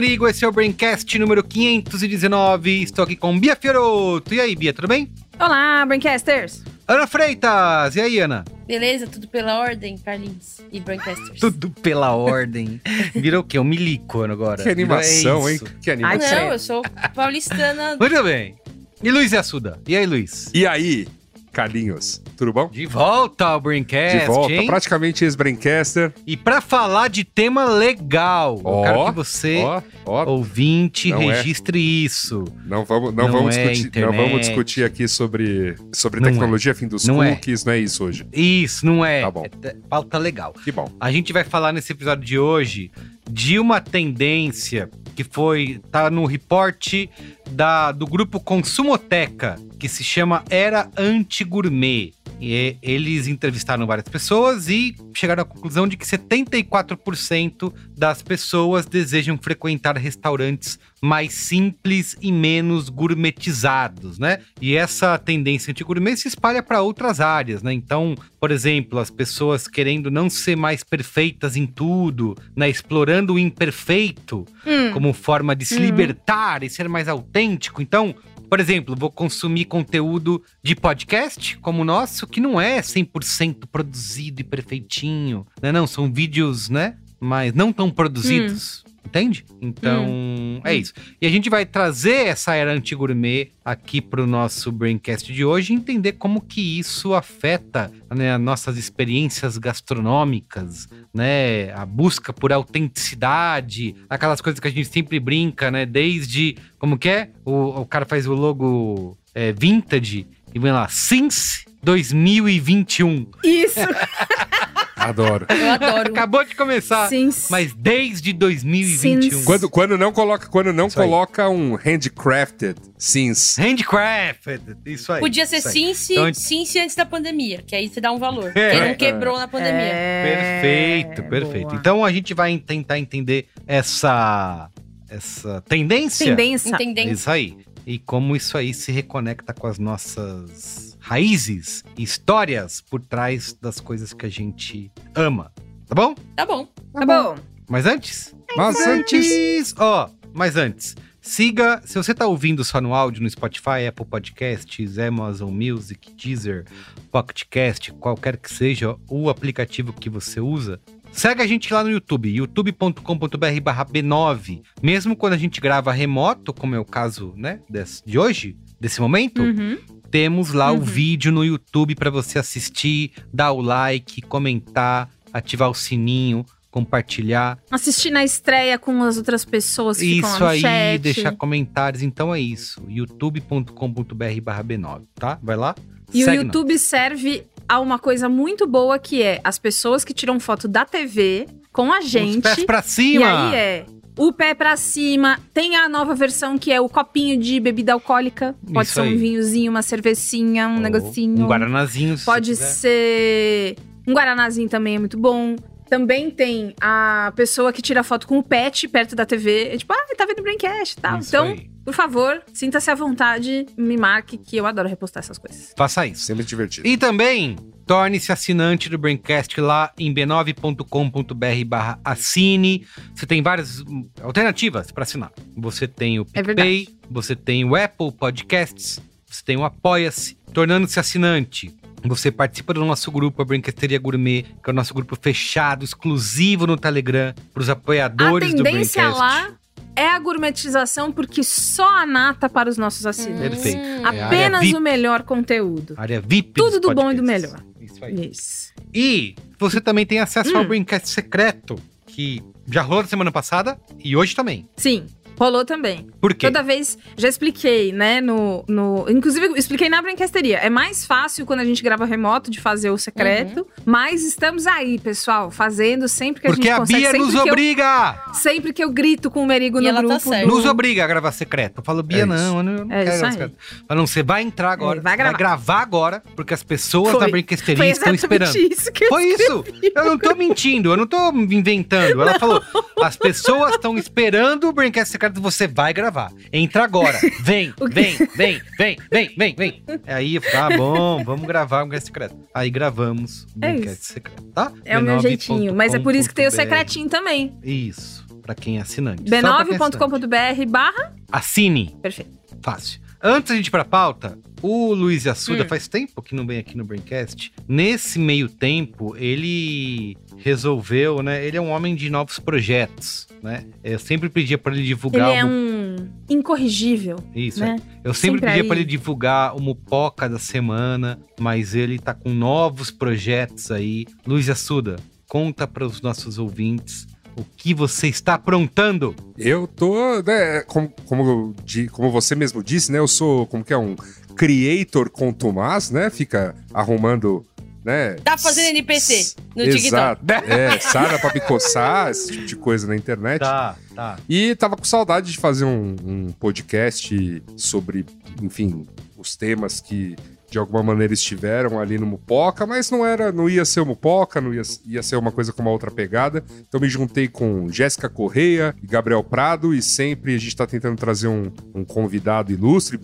Merigo, esse é o Braincast número 519. Estou aqui com Bia Fioroto. E aí, Bia, tudo bem? Olá, Braincasters! Ana Freitas, e aí, Ana? Beleza, tudo pela ordem, Carlinhos e Braincasters. tudo pela ordem. Virou o quê? Um milico agora. Que animação, é hein? Que animação. Ah, não, eu sou paulistana. Muito bem. E Luiz Assuda? E aí, Luiz? E aí? Carlinhos. Tudo bom? De volta ao Braincast, De volta, hein? praticamente ex-Braincaster. E para falar de tema legal, oh, eu quero que você, oh, oh, ouvinte, não é. registre é. isso. Não vamos, não, não vamos é discutir, não vamos discutir aqui sobre, sobre tecnologia, é. fim dos não é. cookies, é. não é isso hoje. Isso, não é. Tá bom. É pauta legal. Que bom. A gente vai falar nesse episódio de hoje de uma tendência que foi tá no reporte da, do grupo Consumoteca, que se chama Era Anti-Gourmet. E eles entrevistaram várias pessoas e chegaram à conclusão de que 74% das pessoas desejam frequentar restaurantes mais simples e menos gourmetizados, né? E essa tendência anti-gourmet se espalha para outras áreas, né? Então, por exemplo, as pessoas querendo não ser mais perfeitas em tudo, né? Explorando o imperfeito hum. como forma de se hum. libertar e ser mais autêntico. Então, por exemplo, vou consumir conteúdo de podcast como o nosso, que não é 100% produzido e perfeitinho, né? Não, são vídeos, né? Mas não tão produzidos. Hum. Entende? Então, hum. é isso. E a gente vai trazer essa era anti-gourmet aqui para o nosso Braincast de hoje e entender como que isso afeta né, nossas experiências gastronômicas, né? A busca por autenticidade, aquelas coisas que a gente sempre brinca, né? Desde, como que é? O, o cara faz o logo é, vintage e vem lá, Since 2021. Isso! Adoro. Eu adoro. Acabou de começar. Sim. Mas desde 2021. Quando, quando não coloca, quando não coloca um handcrafted Since. Handcrafted. Isso aí. Podia ser Since, então, Since antes da pandemia, que aí você dá um valor. É, Quem não quebrou na pandemia. É, perfeito, perfeito. Boa. Então a gente vai tentar entender essa essa tendência. Tendência. Tendência. Isso aí. E como isso aí se reconecta com as nossas raízes e histórias por trás das coisas que a gente ama. Tá bom? Tá bom. Tá, bom. Mas antes? Mas, antes. Ó, oh, mas antes. Siga, se você tá ouvindo só no áudio no Spotify, Apple Podcasts, Amazon Music, Deezer, Pocketcast, qualquer que seja o aplicativo que você usa, segue a gente lá no YouTube, youtube.com.br barra B9. Mesmo quando a gente grava remoto, como é o caso, né, desse, de hoje, desse momento, uhum. Temos lá uhum. o vídeo no YouTube para você assistir, dar o like, comentar, ativar o sininho, compartilhar. Assistir na estreia com as outras pessoas que isso aí, chat. deixar comentários. Então é isso. youtube.com.br barra B9, tá? Vai lá. E o YouTube nós. serve a uma coisa muito boa que é as pessoas que tiram foto da TV com a gente. Os pés pra cima! E aí é o pé para cima. Tem a nova versão que é o copinho de bebida alcoólica. Pode Isso ser um vinhozinho, uma cervecinha, um negocinho. Um guaranazinho. Pode ser. Um guaranazinho também é muito bom. Também tem a pessoa que tira foto com o pet perto da TV. É tipo, ah, tá vendo o Braincast e tal. Isso então, aí. por favor, sinta-se à vontade, me marque, que eu adoro repostar essas coisas. Faça isso. Sempre divertido. E também Torne-se assinante do Braincast lá em b9.com.br barra assine. Você tem várias alternativas para assinar. Você tem o é PicPay, é você tem o Apple Podcasts, você tem o Apoia-se. Tornando-se assinante, você participa do nosso grupo, a Brinquesteria Gourmet, que é o nosso grupo fechado, exclusivo no Telegram, para os apoiadores do Braincast. A tendência lá é a gourmetização porque só a nata para os nossos assinantes. Perfeito. É Apenas o melhor conteúdo. Área VIP. Tudo do bom e do melhor. Isso aí. Isso. E você também tem acesso hum. ao Braincast secreto, que já rolou na semana passada e hoje também. Sim. Rolou também. Por quê? Toda vez, já expliquei, né, no... no inclusive, expliquei na brinquesteria. É mais fácil quando a gente grava remoto de fazer o secreto, uhum. mas estamos aí, pessoal, fazendo sempre que Porque a gente consegue. Porque a Bia nos obriga! Eu, sempre que eu grito com o Merigo e no tá grupo. Tá. Nos obriga a gravar secreto. Eu falo, Bia, é não, eu não é quero secreto. Fala, não, você vai entrar agora, vai, gravar. vai gravar agora, porque as pessoas Foi. da brinquesteria estão esperando. Isso que eu Foi isso! Eu não tô mentindo, eu não tô inventando. Ela falou, as pessoas estão esperando o Braincast Secreto, você vai gravar. Entra agora. Vem, vem, vem, vem, vem, vem, vem. Aí, tá bom, vamos gravar o Braincast Secreto. Aí gravamos o é Braincast Secreto, tá? É o meu jeitinho, mas é por isso que tem o secretinho também. Isso, pra quem é assinante. b9.com.br barra... Assine. Perfeito. Fácil. Antes de ir pra pauta, o Luiz Assuda hum. faz tempo que não vem aqui no Braincast. Nesse meio tempo, ele resolveu, né? Ele é um homem de novos projetos, né? Eu sempre pedia para ele divulgar. Ele é um incorrigível. Isso. Né? Eu sempre, sempre pedia para ele divulgar o Mupoca da semana, mas ele tá com novos projetos aí. Luiz Assuda, conta para os nossos ouvintes o que você está aprontando? Eu tô, né, como, como, como você mesmo disse, né? Eu sou, como que é, um creator contumaz, né? Fica arrumando né? Tá fazendo NPC no Exato. TikTok. É, Sara pra me coçar, esse tipo de coisa na internet. Tá, tá. E tava com saudade de fazer um, um podcast sobre, enfim, os temas que de alguma maneira estiveram ali no Mupoca, mas não era, não ia ser o Mupoca, não ia, ia ser uma coisa com uma outra pegada. Então me juntei com Jéssica Correia e Gabriel Prado e sempre a gente está tentando trazer um, um convidado ilustre,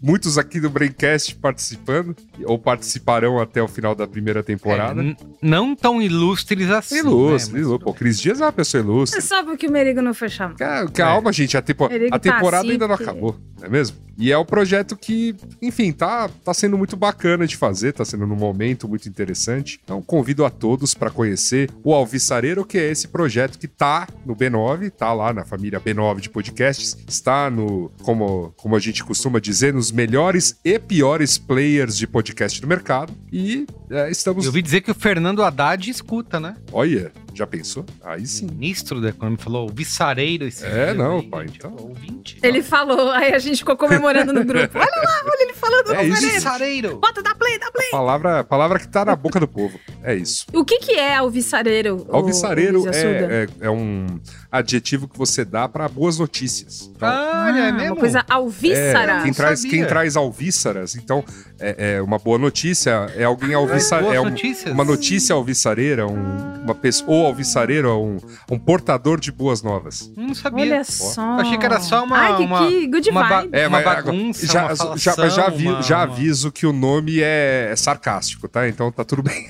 muitos aqui do Braincast participando ou participarão até o final da primeira temporada. É, não tão ilustres assim. Ilustre, né? ilustre. Pô, Cris Dias é uma pessoa ilustre. É só porque o Merigo não foi chamado. Calma, é. gente, a, tempo, a temporada tá ainda não acabou, não é mesmo? E é o um projeto que, enfim, tá, tá sendo muito bacana de fazer, tá sendo num momento muito interessante. Então, convido a todos para conhecer o Alvissareiro, que é esse projeto que tá no B9, tá lá na família B9 de podcasts, está no, como, como a gente costuma dizer, nos melhores e piores players de podcast do mercado. E é, estamos. Eu ouvi dizer que o Fernando Haddad escuta, né? Olha, já pensou? Aí sim. O ministro da Economia falou, o viçareiro esse É, não, pai. Então. Ouvinte. Ele falou, aí a gente ficou comemorando no grupo. Olha lá, olha ele falando é isso. Viçareiro. Bota, dá play, dá play. A palavra, palavra que tá na boca do povo. É isso. O que que é alvissareiro? Alvissareiro o, é, é, é um adjetivo que você dá para boas notícias. Então, ah, é mesmo? Uma coisa alvíssara. É, quem, traz, quem traz alvíssaras, então, é, é, uma boa notícia, é alguém alvissareiro. É um, uma notícia alvissareira, um, uma pessoa ou alvissareiro, um, um portador de boas novas. Não sabia. Olha só. achei que era só uma. Ai, que, uma, que good uma, vibe. É, uma bagunça. Já, uma falação, já, já, vi, uma, já aviso que o nome é, é, sarcástico, tá? Então tá tudo bem.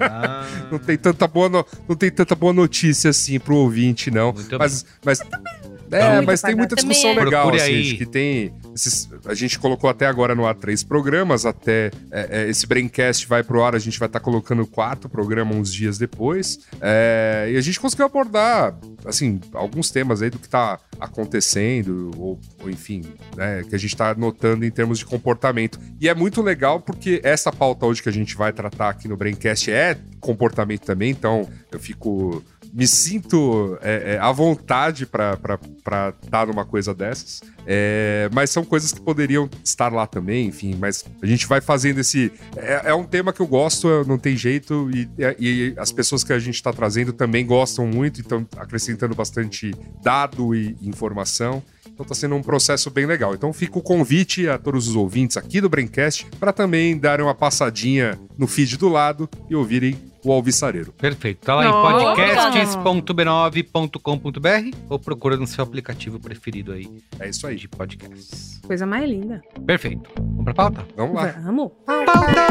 Ah. não, tem tanta boa no, não tem tanta boa notícia assim pro ouvinte, não. Muito mas, bem. mas é, mas tem muita discussão legal, assim, que tem. Esses, a gente colocou até agora no ar três programas, até é, é, esse Braincast vai pro ar, a gente vai estar tá colocando o quarto programa uns dias depois. É, e a gente conseguiu abordar, assim, alguns temas aí do que tá acontecendo, ou, ou enfim, né, que a gente tá notando em termos de comportamento. E é muito legal porque essa pauta hoje que a gente vai tratar aqui no Braincast é comportamento também, então eu fico me sinto é, é, à vontade para estar tá numa coisa dessas. É, mas são coisas que poderiam estar lá também, enfim. Mas a gente vai fazendo esse. É, é um tema que eu gosto, não tem jeito, e, e as pessoas que a gente está trazendo também gostam muito, então acrescentando bastante dado e informação. Então está sendo um processo bem legal. Então fica o convite a todos os ouvintes aqui do Braincast para também darem uma passadinha no feed do lado e ouvirem o Alvissareiro. Perfeito. Tá lá em podcasts.b9.com.br ou procura no seu aplicativo preferido aí. É isso aí. De podcasts. Coisa mais linda. Perfeito. Vamos pra pauta? Vamos lá. Vamos. Pauta!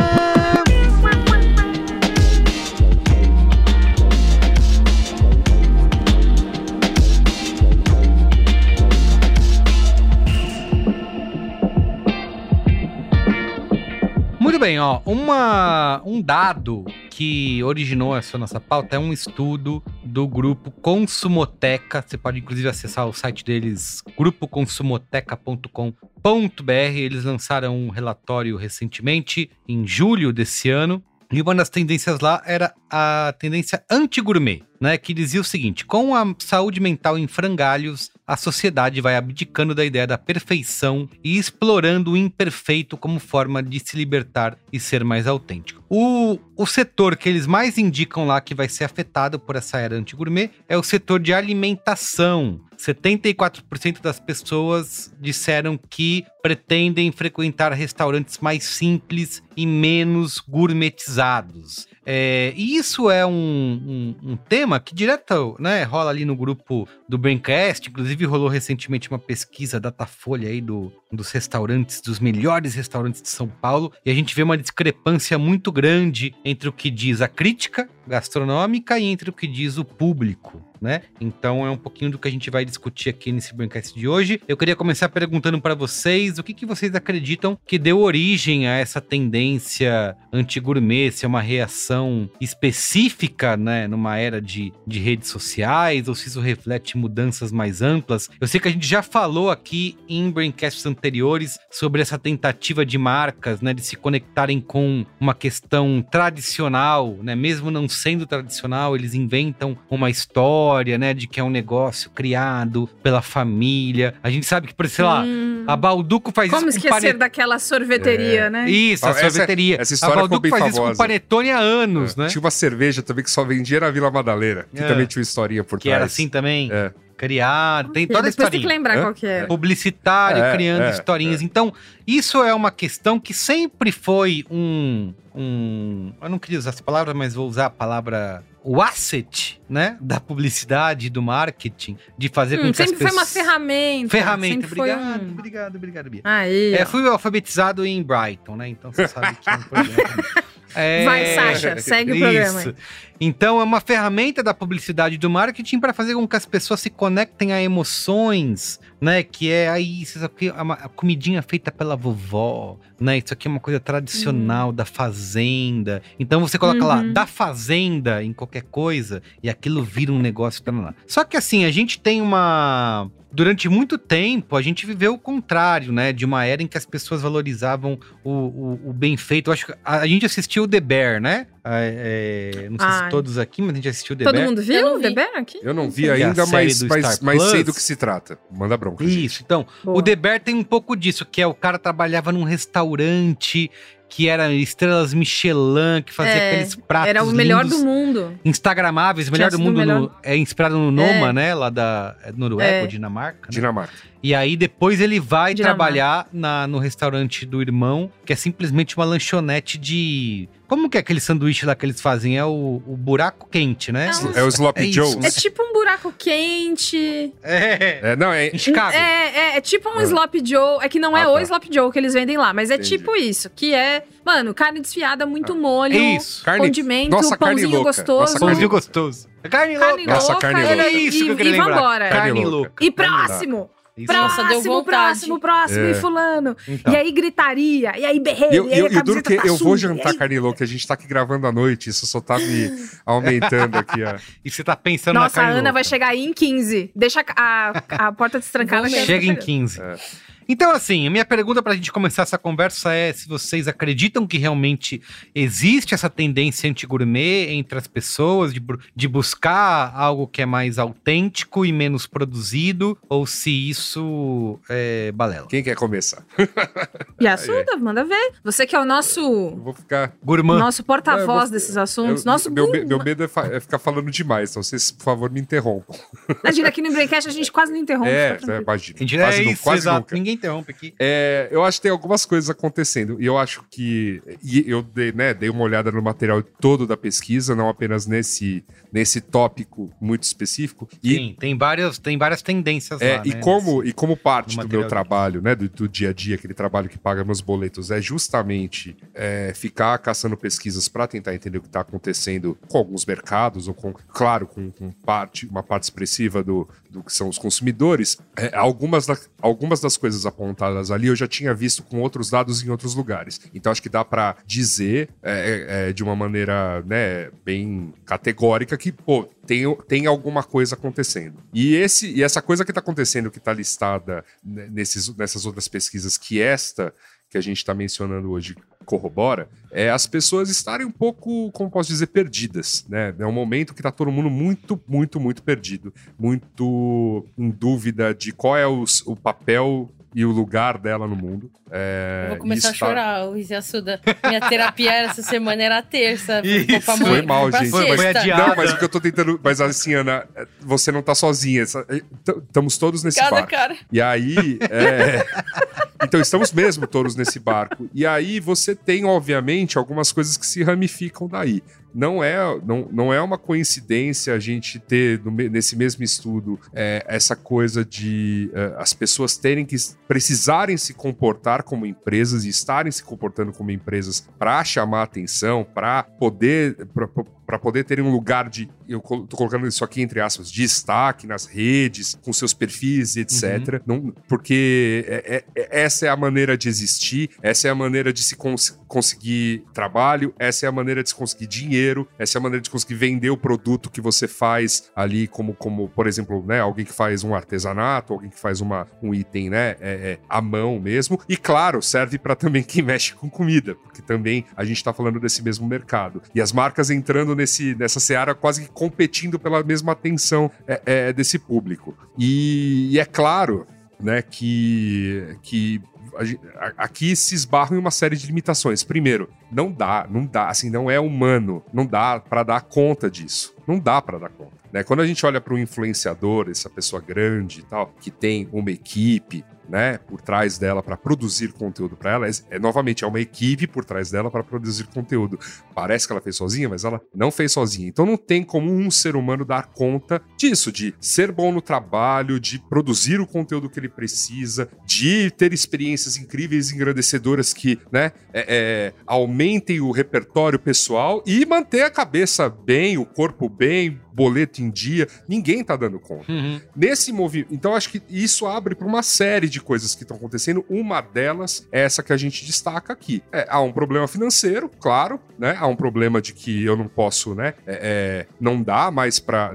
Muito bem, ó. Uma, um dado que originou essa nossa pauta é um estudo do grupo Consumoteca. Você pode inclusive acessar o site deles, grupoconsumoteca.com.br. Eles lançaram um relatório recentemente, em julho desse ano, E uma das tendências lá era a tendência anti-gourmet, né? Que dizia o seguinte: com a saúde mental em frangalhos, a sociedade vai abdicando da ideia da perfeição e explorando o imperfeito como forma de se libertar e ser mais autêntico. O, o setor que eles mais indicam lá que vai ser afetado por essa era anti-gourmet é o setor de alimentação. 74% das pessoas disseram que pretendem frequentar restaurantes mais simples e menos gourmetizados. É, e isso é um, um, um, tema que direto né, rola ali no grupo do Braincast. Inclusive, rolou recentemente uma pesquisa Datafolha aí do, dos restaurantes, dos melhores restaurantes de São Paulo. E a gente vê uma discrepância muito grande entre o que diz a crítica gastronômica e entre o que diz o público né? Então é um pouquinho do que a gente vai discutir aqui nesse Braincast de hoje. Eu queria começar perguntando para vocês o que, que vocês acreditam que deu origem a essa tendência anti-gourmet, se é uma reação específica, né, numa era de, de redes sociais, ou se isso reflete mudanças mais amplas. Eu sei que a gente já falou aqui em Braincasts anteriores sobre essa tentativa de marcas, né, de se conectarem com uma questão tradicional, né, mesmo não sendo tradicional, eles inventam uma história história, né, de que é um negócio criado pela família. A gente sabe que, por sei lá, hum. a Balduco faz Como isso com esquecer daquela sorveteria, é. né? Isso, a essa, sorveteria. Essa história a Balduco faz famosa. isso com panetone há anos, é. né? Tinha uma cerveja também que só vendia na Vila Madalena, que é. também tinha uma historinha por que trás. Que era assim também? É criado, tem toda a historinha. tem que lembrar qual que é. Publicitário, é, criando é, historinhas. É. Então, isso é uma questão que sempre foi um, um... Eu não queria usar essa palavra, mas vou usar a palavra o asset, né, da publicidade, do marketing, de fazer hum, com que sempre as pessoas... foi uma ferramenta. Ferramenta, obrigado, um... obrigado, obrigado, Bia. Aí, é, fui alfabetizado em Brighton, né, então você sabe que é um problema. É... Vai, Sasha, segue Isso. o programa. Então, é uma ferramenta da publicidade do marketing para fazer com que as pessoas se conectem a emoções, né? Que é aí, isso aqui é uma comidinha feita pela vovó, né? Isso aqui é uma coisa tradicional uhum. da fazenda. Então você coloca uhum. lá da fazenda em qualquer coisa e aquilo vira um negócio. lá. Só que assim, a gente tem uma durante muito tempo a gente viveu o contrário, né? De uma era em que as pessoas valorizavam o, o, o bem feito. Eu acho que a, a, gente assistiu The Bear, né? É, é, não sei Ai. se todos aqui, mas a gente assistiu The Todo Bear. Todo mundo viu The Bear aqui? Eu não vi ainda, mas, mas, mas sei do que se trata. Manda bronca. Isso, gente. então. Boa. O The Bear tem um pouco disso, que é o cara trabalhava num restaurante que era estrelas Michelin, que fazia é, aqueles pratos Era o melhor do mundo. Instagramáveis, melhor do mundo. Melhor... No, é inspirado no Noma, é. né? Lá da é Noruega é. ou Dinamarca. Né? Dinamarca. E aí depois ele vai Dinamarca. trabalhar na, no restaurante do irmão, que é simplesmente uma lanchonete de como que é aquele sanduíche lá que eles fazem? É o, o buraco quente, né? É, é o Sloppy é Joe. É tipo um buraco quente. É. é não, é em Chicago. É, é, é tipo um ah. Sloppy Joe. É que não é ah, o tá. Sloppy Joe que eles vendem lá, mas é Entendi. tipo isso. Que é, mano, carne desfiada, muito ah. molho. Isso. Carne, condimento, nossa, pãozinho gostoso. Nossa, pãozinho gostoso. Carne, carne louca. Nossa, carne louca. Era isso e, que eu queria e lembrar. Vambora. Carne louca. E próximo. Isso próximo, deu vontade. próximo, próximo, é. e fulano. Então. E aí gritaria, e aí berreiro, eu, e aí eu, eu duro que tá eu vou jantar carne louca, a gente tá aqui gravando à noite, isso só tá me aumentando aqui. Ó. E você tá pensando Nossa, na carne a Ana louca. vai chegar aí em 15. Deixa a, a, a porta destrancada. Chega em 15. É. Então, assim, a minha pergunta para a gente começar essa conversa é se vocês acreditam que realmente existe essa tendência anti-gourmet entre as pessoas, de, de buscar algo que é mais autêntico e menos produzido, ou se isso é balela. Quem quer começar? E assunto, manda ver. Você que é o nosso. Eu vou ficar. Gourmand. Nosso porta-voz vou... desses assuntos. Eu, nosso meu, meu medo é, é, ficar falando demais, então vocês, por favor, me interrompam. Imagina, aqui no Braincast a gente quase não interrompe. É, é imagina. A gente quase é isso, quase exato. Nunca. Ninguém interrompe aqui. É, eu acho que tem algumas coisas acontecendo. E eu acho que. E eu dei, né, dei uma olhada no material todo da pesquisa, não apenas nesse, nesse tópico muito específico. E, Sim, tem várias, tem várias tendências é, lá. E, né, como, e como parte do meu trabalho, né, do, do, dia a dia, aquele trabalho que paga meus boletos, é justamente é, ficar caçando pesquisas para tentar entender o que está acontecendo com alguns mercados, ou com, claro, com, com parte, uma parte expressiva do, do que são os consumidores, é, algumas, da, algumas das coisas apontadas ali eu já tinha visto com outros dados em outros lugares. Então acho que dá para dizer é, é, é, de uma maneira né, bem categórica que, pô, tem, tem alguma coisa acontecendo. E, esse, e essa coisa que está acontecendo, que está listada nesses, nessas outras pesquisas, que esta que a gente está mencionando hoje corrobora, é as pessoas estarem um pouco, como posso dizer, perdidas, né? É um momento que tá todo mundo muito, muito, muito perdido, muito em dúvida de qual é o papel e o lugar dela no mundo. É, vou começar a chorar, o Assuda. Minha terapia essa semana era terça. Isso. Foi mal, gente. Foi, foi adiado. Não, mas o que eu tô tentando... Mas assim, Ana, você não tá sozinha. Estamos todos nesse Cada barco. cara. E aí... É... Então, estamos mesmo todos nesse barco. E aí você tem, obviamente, algumas coisas que se ramificam daí não é, não, não é uma coincidência a gente ter no, nesse mesmo estudo é, essa coisa de é, as pessoas terem que precisarem se comportar como empresas e estarem se comportando como empresas para chamar atenção, para poder para poder terem um lugar de, eu tô colocando isso aqui entre aspas, de destaque nas redes, com seus perfis, etc. Uhum. Não, porque é, é, é, essa é a maneira de existir, essa é a maneira de se cons conseguir trabalho, essa é a maneira de se conseguir dinheiro, essa é a maneira de conseguir vender o produto que você faz ali, como, como por exemplo, né, alguém que faz um artesanato, alguém que faz uma, um item, né, é, é à mão mesmo. E claro, serve para também quem mexe com comida, porque também a gente está falando desse mesmo mercado. E as marcas entrando nesse, nessa seara quase que competindo pela mesma atenção é, é, desse público. E, e é claro né, que, que aqui se esbarram em uma série de limitações. Primeiro, não dá, não dá, assim, não é humano, não dá para dar conta disso. Não dá para dar conta. Né? Quando a gente olha para um influenciador, essa pessoa grande e tal, que tem uma equipe, né, por trás dela para produzir conteúdo para ela, é, é, novamente é uma equipe por trás dela para produzir conteúdo. Parece que ela fez sozinha, mas ela não fez sozinha. Então não tem como um ser humano dar conta disso, de ser bom no trabalho, de produzir o conteúdo que ele precisa, de ter experiências incríveis engrandecedoras que, né, é, é, aumentem o repertório pessoal e manter a cabeça bem, o corpo bem, boleto em dia. Ninguém tá dando conta. Uhum. Nesse movimento, então acho que isso abre para uma série de coisas que estão acontecendo. Uma delas é essa que a gente destaca aqui. É, há um problema financeiro, claro, né? Há um problema de que eu não posso, né? É, é, não dá mais para,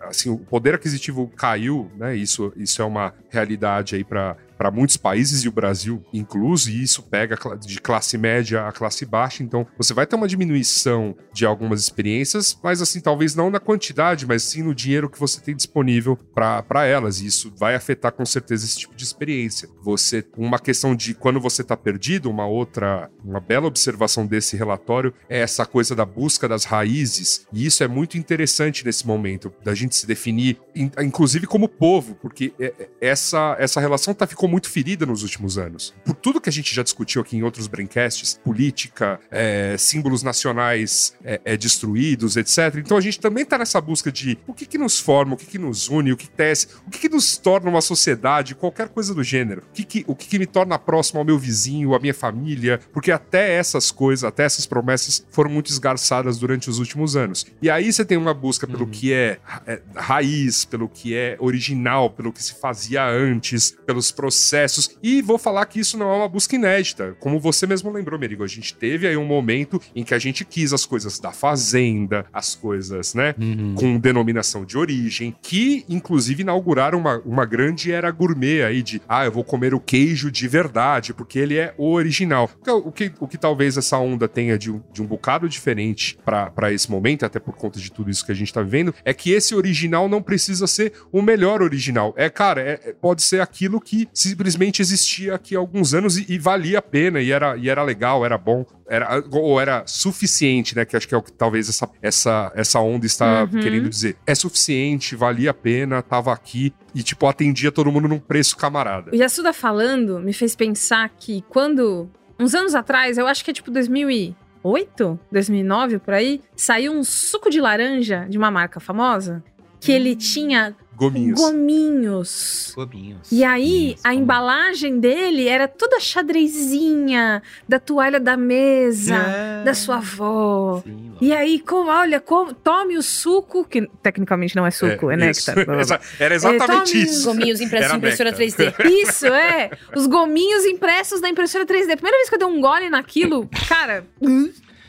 assim, o poder aquisitivo caiu, né? Isso, isso é uma realidade aí para para muitos países e o Brasil incluso, e isso pega de classe média a classe baixa. Então, você vai ter uma diminuição de algumas experiências, mas assim, talvez não na quantidade, mas sim no dinheiro que você tem disponível para elas. E isso vai afetar com certeza esse tipo de experiência. Você, uma questão de quando você está perdido, uma outra, uma bela observação desse relatório é essa coisa da busca das raízes. E isso é muito interessante nesse momento, da gente se definir, inclusive como povo, porque é, é, essa, essa relação tá, ficou ficou muito ferida nos últimos anos. Por tudo que a gente já discutiu aqui em outros braincasts, política, é, símbolos nacionais é, é, destruídos, etc. Então a gente também está nessa busca de o que, que nos forma, o que, que nos une, o que tece, o que, que nos torna uma sociedade, qualquer coisa do gênero. O que, que, o que, que me torna próximo ao meu vizinho, à minha família, porque até essas coisas, até essas promessas foram muito esgarçadas durante os últimos anos. E aí você tem uma busca pelo uhum. que é, é raiz, pelo que é original, pelo que se fazia antes, pelos processos processos. E vou falar que isso não é uma busca inédita. Como você mesmo lembrou, Merigo, a gente teve aí um momento em que a gente quis as coisas da fazenda, as coisas, né, uhum. com denominação de origem, que inclusive inauguraram uma, uma grande era gourmet aí de, ah, eu vou comer o queijo de verdade, porque ele é o original. O que, o que talvez essa onda tenha de um, de um bocado diferente para esse momento, até por conta de tudo isso que a gente tá vivendo, é que esse original não precisa ser o melhor original. É, cara, é, é pode ser aquilo que se simplesmente existia aqui há alguns anos e, e, valia a pena, e era, e era legal, era bom, era, ou era suficiente, né? Que acho que é o que talvez essa, essa, essa onda está uhum. querendo dizer. É suficiente, valia a pena, tava aqui e, tipo, atendia todo mundo num preço camarada. O Yasuda falando me fez pensar que quando, uns anos atrás, eu acho que é tipo 2008, 2009 por aí, saiu um suco de laranja de uma marca famosa que ele tinha Gominhos. Gominhos. Gominhos. E aí, a embalagem dele era toda xadrezinha da toalha da mesa, é. da sua avó. Sim, e aí, como, olha, como, tome o suco, que tecnicamente não é suco, é, é néctar. Era exatamente é, isso. Gominhos impressos na impressora 3D. Isso, é. Os gominhos impressos na impressora 3D. Primeira vez que eu dei um gole naquilo, cara...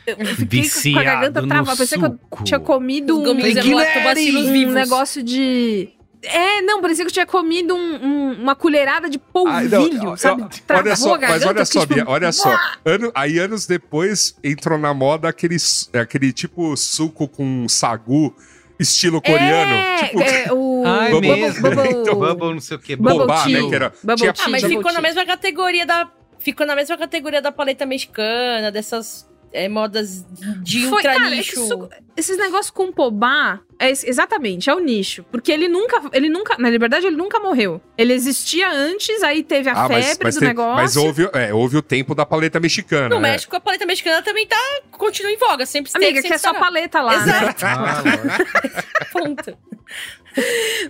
Eu fiquei Viciado com a garganta travada. Pensei que eu tinha comido gominhos um, um negócio de É, não, parecia que eu tinha comido um, um, uma colherada de polvilho, ah, sabe? Eu, olha só, mas olha só, Bia, tipo, olha só. Ano, aí anos depois entrou na moda aquele, aquele tipo suco com sagu estilo coreano. É, tipo, é o... Ai, bubble, mesmo. Bubble, então, bubble, não sei o que. Bobá, né? Que era, tinha, ah, mas ficou na mesma categoria da... Ficou na mesma categoria da paleta mexicana, dessas é, modas de Foi, ultra cara, nicho. Isso, esses negócios com Pobá, é, exatamente, é o nicho. Porque ele nunca, ele nunca, na verdade, ele nunca morreu. Ele existia antes, aí teve a ah, febre mas, mas do tem, negócio. Mas houve, é, houve o tempo da paleta mexicana. No né? México, a paleta mexicana também tá, continua em voga, sempre Amiga, sempre que é só paleta lá, né? Exato. né? Ah, Ponto.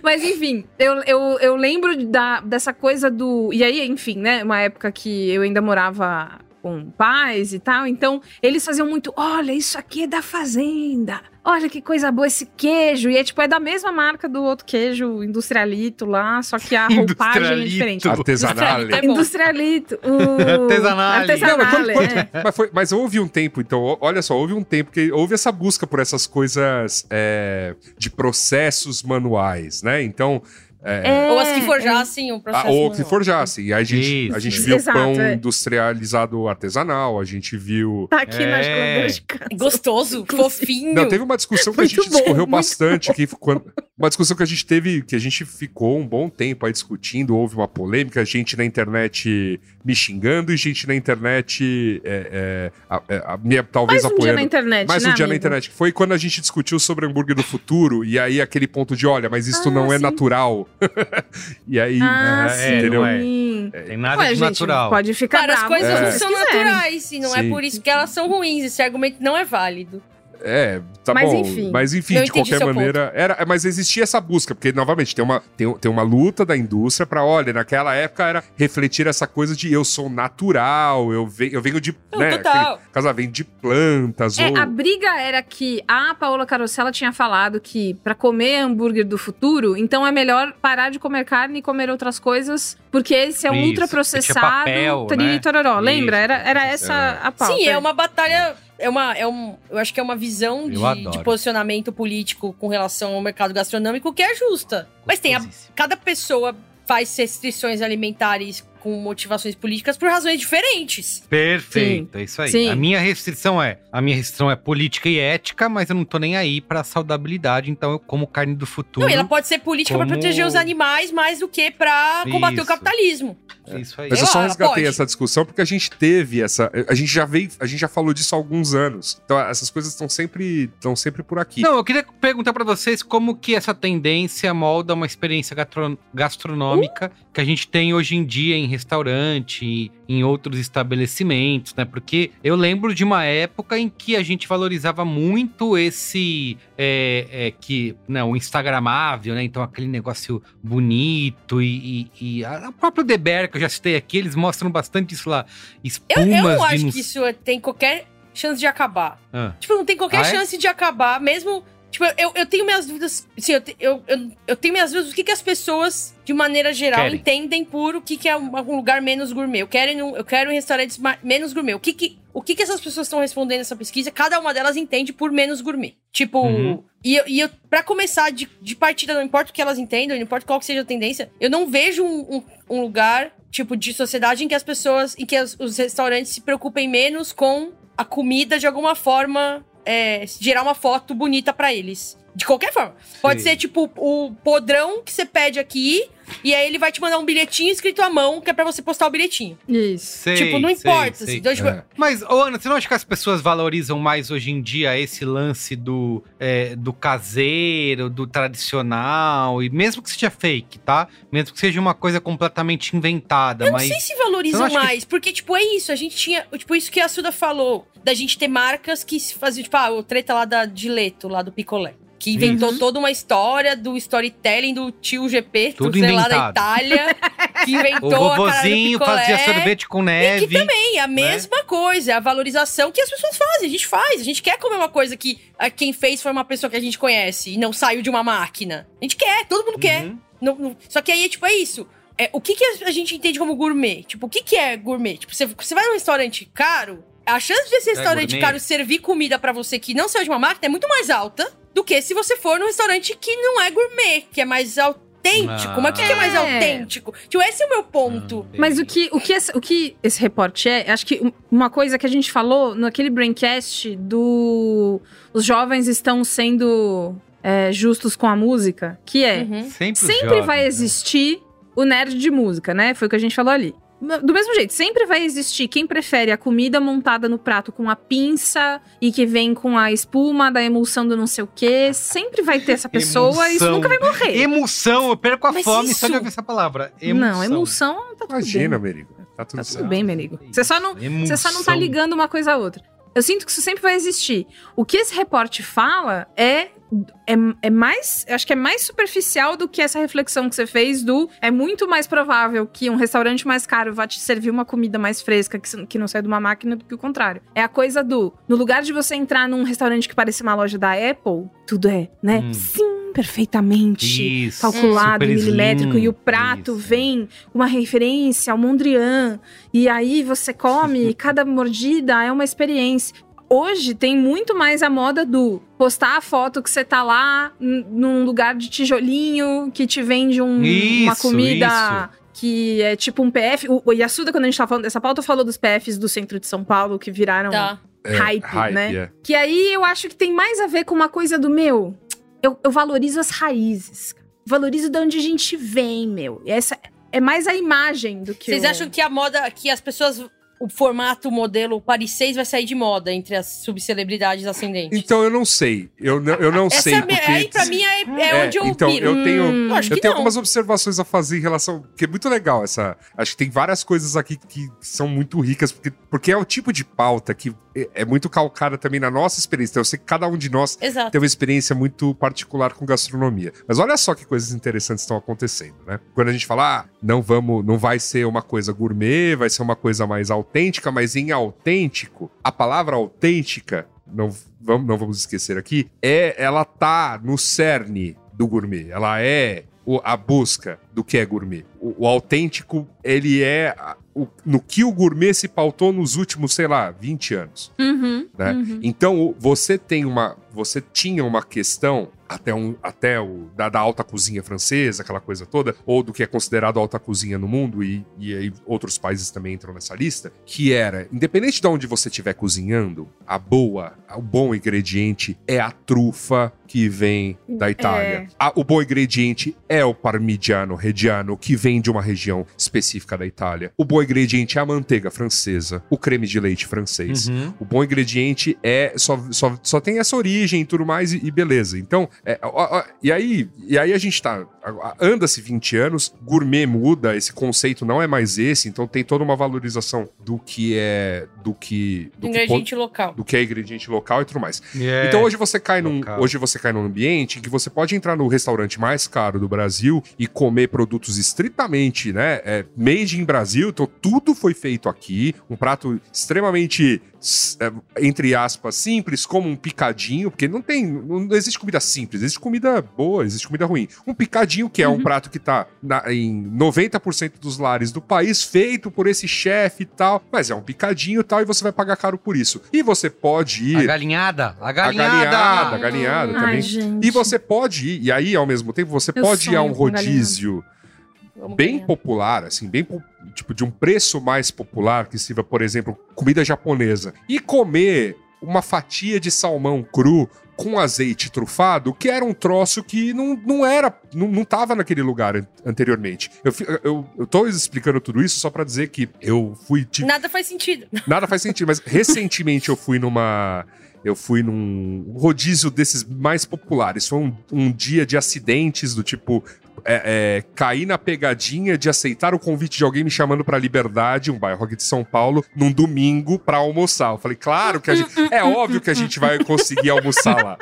Mas enfim, eu, eu, eu lembro da, dessa coisa do. E aí, enfim, né? Uma época que eu ainda morava com pais e tal. Então, eles faziam muito: olha, isso aqui é da fazenda. Olha que coisa boa esse queijo. E é tipo, é da mesma marca do outro queijo industrialito lá, só que a roupagem é diferente. Artesanal. É industrialito. O... Artesanal. Artesanal. Mas, é. mas, foi, mas houve um tempo, então, olha só, houve um tempo que houve essa busca por essas coisas é, de processos manuais, né? Então, é, ou as que forjassem é. o processo. Ah, ou que forjassem. E aí a gente, isso, a gente viu Exato, pão é. industrializado artesanal, a gente viu. Tá aqui na geladeira de casa. Gostoso, fofinho. Não, teve uma discussão que a gente bom, discorreu bastante aqui. Quando, uma discussão que a gente teve, que a gente ficou um bom tempo aí discutindo, houve uma polêmica, gente na internet me xingando e gente na internet é, é, a, é, a, minha, talvez Mais um apoiando. Dia na internet, Mais um né, dia amigo? na internet. Foi quando a gente discutiu sobre hambúrguer do futuro e aí aquele ponto de, olha, mas isso ah, não é sim. natural. e aí, ah, é, sim. entendeu? É, tem nada Ué, de gente, natural. Pode ficar Várias coisas não são naturais e não é por isso que elas são ruins. Esse argumento não é válido. É, tá mas bom. Enfim, mas enfim, de qualquer maneira. Era, mas existia essa busca, porque, novamente, tem uma, tem, tem uma luta da indústria para olha, naquela época era refletir essa coisa de eu sou natural, eu venho, eu venho de. Não, né, total. Aquele, casa vem de plantas. É, ou... a briga era que a Paola Carosella tinha falado que para comer hambúrguer do futuro, então é melhor parar de comer carne e comer outras coisas, porque esse é um ultraprocessado. Papel, né? tororó. Lembra? Era, era essa é. a pauta. Sim, é uma batalha é uma, é um, eu acho que é uma visão de, de, posicionamento político com relação ao mercado gastronômico que é justa. Mas tem a, cada pessoa faz restrições alimentares com motivações políticas por razões diferentes. Perfeito, Sim. é isso aí. Sim. A minha restrição é, a minha restrição é política e ética, mas eu não tô nem aí pra saudabilidade, então eu como carne do futuro. Não, ela pode ser política como... pra proteger os animais mais do que pra combater isso. o capitalismo. É. Isso aí. Mas eu só resgatei essa discussão porque a gente teve essa, a gente já veio, a gente já falou disso há alguns anos. Então essas coisas estão sempre, estão sempre por aqui. Não, eu queria perguntar para vocês como que essa tendência molda uma experiência gastronômica uh? que a gente tem hoje em dia em restaurante, em outros estabelecimentos, né? Porque eu lembro de uma época em que a gente valorizava muito esse é, é, que não, né, o instagramável, né? Então aquele negócio bonito e, e, e a, o próprio Deber que eu já citei aqui, eles mostram bastante isso lá, espumas. Eu, eu não acho que isso tem qualquer chance de acabar. Ah. Tipo, não tem qualquer ah, é? chance de acabar, mesmo Tipo, eu, eu tenho minhas dúvidas. Assim, eu, eu, eu, eu tenho minhas dúvidas do que, que as pessoas, de maneira geral, Querem. entendem por o que, que é um, um lugar menos gourmet. Eu quero, um, eu quero um restaurante menos gourmet. O que, que, o que, que essas pessoas estão respondendo nessa pesquisa? Cada uma delas entende por menos gourmet. Tipo, uhum. e, eu, e eu, pra começar de, de partida, não importa o que elas entendam, não importa qual que seja a tendência, eu não vejo um, um, um lugar, tipo, de sociedade em que as pessoas, em que as, os restaurantes se preocupem menos com a comida de alguma forma é, gerar uma foto bonita para eles. De qualquer forma. Pode Sim. ser tipo o podrão que você pede aqui e aí ele vai te mandar um bilhetinho escrito à mão, que é pra você postar o bilhetinho. Isso. Sei, tipo, não importa. Sei, assim, então, tipo... é. Mas, ô Ana, você não acha que as pessoas valorizam mais hoje em dia esse lance do, é, do caseiro, do tradicional, e mesmo que seja fake, tá? Mesmo que seja uma coisa completamente inventada, Eu mas... não sei se valorizam mais, que... porque, tipo, é isso. A gente tinha... Tipo, isso que a Suda falou, da gente ter marcas que faziam, tipo, ah, o treta lá da Dileto, lá do picolé que inventou Isso. toda uma história do storytelling do tio GP, Tudo sei lá da Itália, que inventou o vovozinho fazia sorvete com neve. E que também, a né? mesma coisa, a valorização que as pessoas fazem, a gente faz. A gente quer comer uma coisa que quem fez foi uma pessoa que a gente conhece e não saiu de uma máquina. A gente quer, todo mundo uhum. quer. Não, não, só que aí, tipo, é isso. É, o que, que a gente entende como gourmet? Tipo, o que, que é gourmet? Tipo, você, você vai num restaurante caro, a chance de esse é restaurante é caro servir comida para você que não saiu de uma máquina é muito mais alta do que se você for num restaurante que não é gourmet, que é mais autêntico. Ah. Mas o que é mais é. autêntico? Tipo, esse é o meu ponto. Ah, mas o que, o, que esse, o que esse reporte é, acho que uma coisa que a gente falou naquele Braincast do. Os jovens estão sendo é, justos com a música, que é. Uhum. Sempre, sempre jovens, vai né? existir né? o nerd de música, né? Foi o que a gente falou ali. Do mesmo jeito, sempre vai existir quem prefere a comida montada no prato com a pinça e que vem com a espuma da emulsão do não sei o quê. Sempre vai ter essa pessoa e isso nunca vai morrer. Emulsão, eu perco a Mas fome isso... só de ouvir essa palavra. Emulsão. Não, emulsão tá tudo Imagina, bem. Merigo. Tá tudo, tá tudo bem, Merigo. Você só, não, você só não tá ligando uma coisa a outra. Eu sinto que isso sempre vai existir. O que esse reporte fala é é, é mais. Acho que é mais superficial do que essa reflexão que você fez do. É muito mais provável que um restaurante mais caro vá te servir uma comida mais fresca que, que não sai de uma máquina do que o contrário. É a coisa do. No lugar de você entrar num restaurante que parece uma loja da Apple, tudo é, né? Hum. Sim perfeitamente isso, calculado, milimétrico, e o prato isso. vem uma referência ao Mondrian, e aí você come, cada mordida é uma experiência hoje tem muito mais a moda do postar a foto que você tá lá num lugar de tijolinho, que te vende um, isso, uma comida. Isso. Que é tipo um PF. O, o Yasuda, quando a gente tava falando dessa pauta, falou dos PFs do centro de São Paulo que viraram tá. é, hype, hype, né? Yeah. Que aí eu acho que tem mais a ver com uma coisa do meu. Eu, eu valorizo as raízes. Valorizo de onde a gente vem, meu. Essa é mais a imagem do que. Vocês o... acham que a moda, que as pessoas o formato, o modelo Paris 6 vai sair de moda entre as subcelebridades ascendentes? Então eu não sei. Eu não, eu não Essa sei. É, porque... Aí pra mim é, é, é onde eu Então piro. eu tenho, hum, eu tenho algumas observações a fazer em relação. Que é muito legal essa. Acho que tem várias coisas aqui que são muito ricas, porque, porque é o tipo de pauta que é, é muito calcada também na nossa experiência. Então, eu sei que cada um de nós Exato. tem uma experiência muito particular com gastronomia. Mas olha só que coisas interessantes estão acontecendo, né? Quando a gente fala, ah, não vamos, não vai ser uma coisa gourmet, vai ser uma coisa mais autêntica, mas em autêntico, a palavra autêntica, não vamos, não vamos esquecer aqui, é ela tá no cerne do gourmet. Ela é a busca do que é gourmet. O, o autêntico, ele é o, no que o gourmet se pautou nos últimos, sei lá, 20 anos. Uhum, né? Uhum. Então, você tem uma. Você tinha uma questão até, um, até o da, da, alta cozinha francesa, aquela coisa toda, ou do que é considerado alta cozinha no mundo, e, e aí outros países também entram nessa lista, que era, independente de onde você estiver cozinhando, a boa, o bom ingrediente é a trufa que vem da Itália. É. A, o bom ingrediente é o parmigiano reggiano, que vem de uma região específica da Itália. O bom ingrediente é a manteiga francesa, o creme de leite francês. Uhum. O bom ingrediente é só, só, só tem essa origem e tudo mais, e, e beleza. Então, é, ó, ó, e, aí, e aí a gente tá. Anda-se 20 anos, gourmet muda, esse conceito não é mais esse, então tem toda uma valorização do que é. Do que. Do ingrediente que, local. Do que é ingrediente local e tudo mais. Yeah. Então hoje você cai num. Hoje você cai num ambiente em que você pode entrar no restaurante mais caro do Brasil e comer produtos estritamente, né? É, made in Brasil, então tudo foi feito aqui. Um prato extremamente entre aspas, simples, como um picadinho, porque não tem. Não existe comida simples, existe comida boa, existe comida ruim. Um picadinho, que é uhum. um prato que tá na, em 90% dos lares do país, feito por esse chefe e tal. Mas é um picadinho e tal, e você vai pagar caro por isso. E você pode ir. A galinhada! A galinhada! A galinhada, a galinhada também. Gente. E você pode ir, e aí, ao mesmo tempo, você Eu pode ir a um rodízio. Bem popular, assim, bem tipo de um preço mais popular que sirva, por exemplo, comida japonesa e comer uma fatia de salmão cru com azeite trufado, que era um troço que não, não era, não, não tava naquele lugar anteriormente. Eu, eu, eu tô explicando tudo isso só para dizer que eu fui. Tipo, nada faz sentido. Nada faz sentido, mas recentemente eu fui numa. Eu fui num rodízio desses mais populares. Foi um, um dia de acidentes do tipo é, é, cair na pegadinha de aceitar o convite de alguém me chamando pra Liberdade, um bairro aqui de São Paulo, num domingo pra almoçar. Eu falei, claro que a gente. É óbvio que a gente vai conseguir almoçar lá.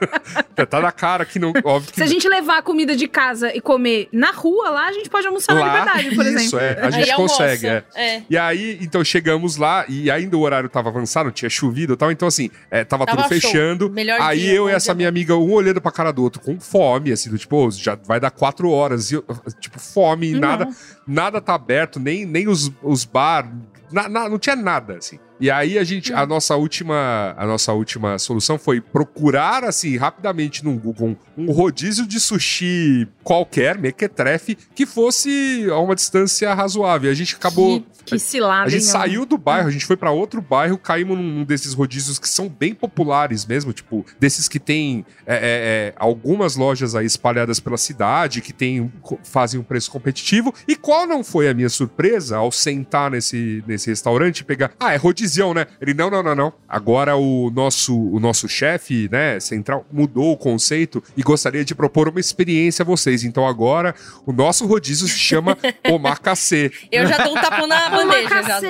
tá na cara que não. Óbvio que Se a gente levar a comida de casa e comer na rua lá, a gente pode almoçar lá, na Liberdade, por isso, exemplo. É, a gente aí consegue. É. é. E aí, então chegamos lá e ainda o horário tava avançado, tinha chovido e tal. Então, assim, é, tava, tava, tudo fechando. aí dia, eu e essa minha amiga, um olhando pra cara do outro com fome, assim, do tipo, já vai dar quatro quatro horas, e, tipo, fome, nada, nada tá aberto, nem, nem os, os bar, na, na, não tinha nada, assim. E aí a gente, a nossa última, a nossa última solução foi procurar assim rapidamente no Google um rodízio de sushi qualquer, mequetrefe, que fosse a uma distância razoável. A gente acabou que, que cilada, A gente saiu do bairro, a gente foi para outro bairro, caímos num desses rodízios que são bem populares mesmo, tipo, desses que tem é, é, é, algumas lojas aí espalhadas pela cidade, que tem, fazem um preço competitivo. E qual não foi a minha surpresa ao sentar nesse, nesse restaurante e pegar. Ah, é rodizão, né? Ele, não, não, não, não. Agora o nosso, o nosso chefe, né, central, mudou o conceito e gostaria de propor uma experiência a vocês. Então agora o nosso rodízio se chama omakase. Eu já tô um tapão na bandeja. já.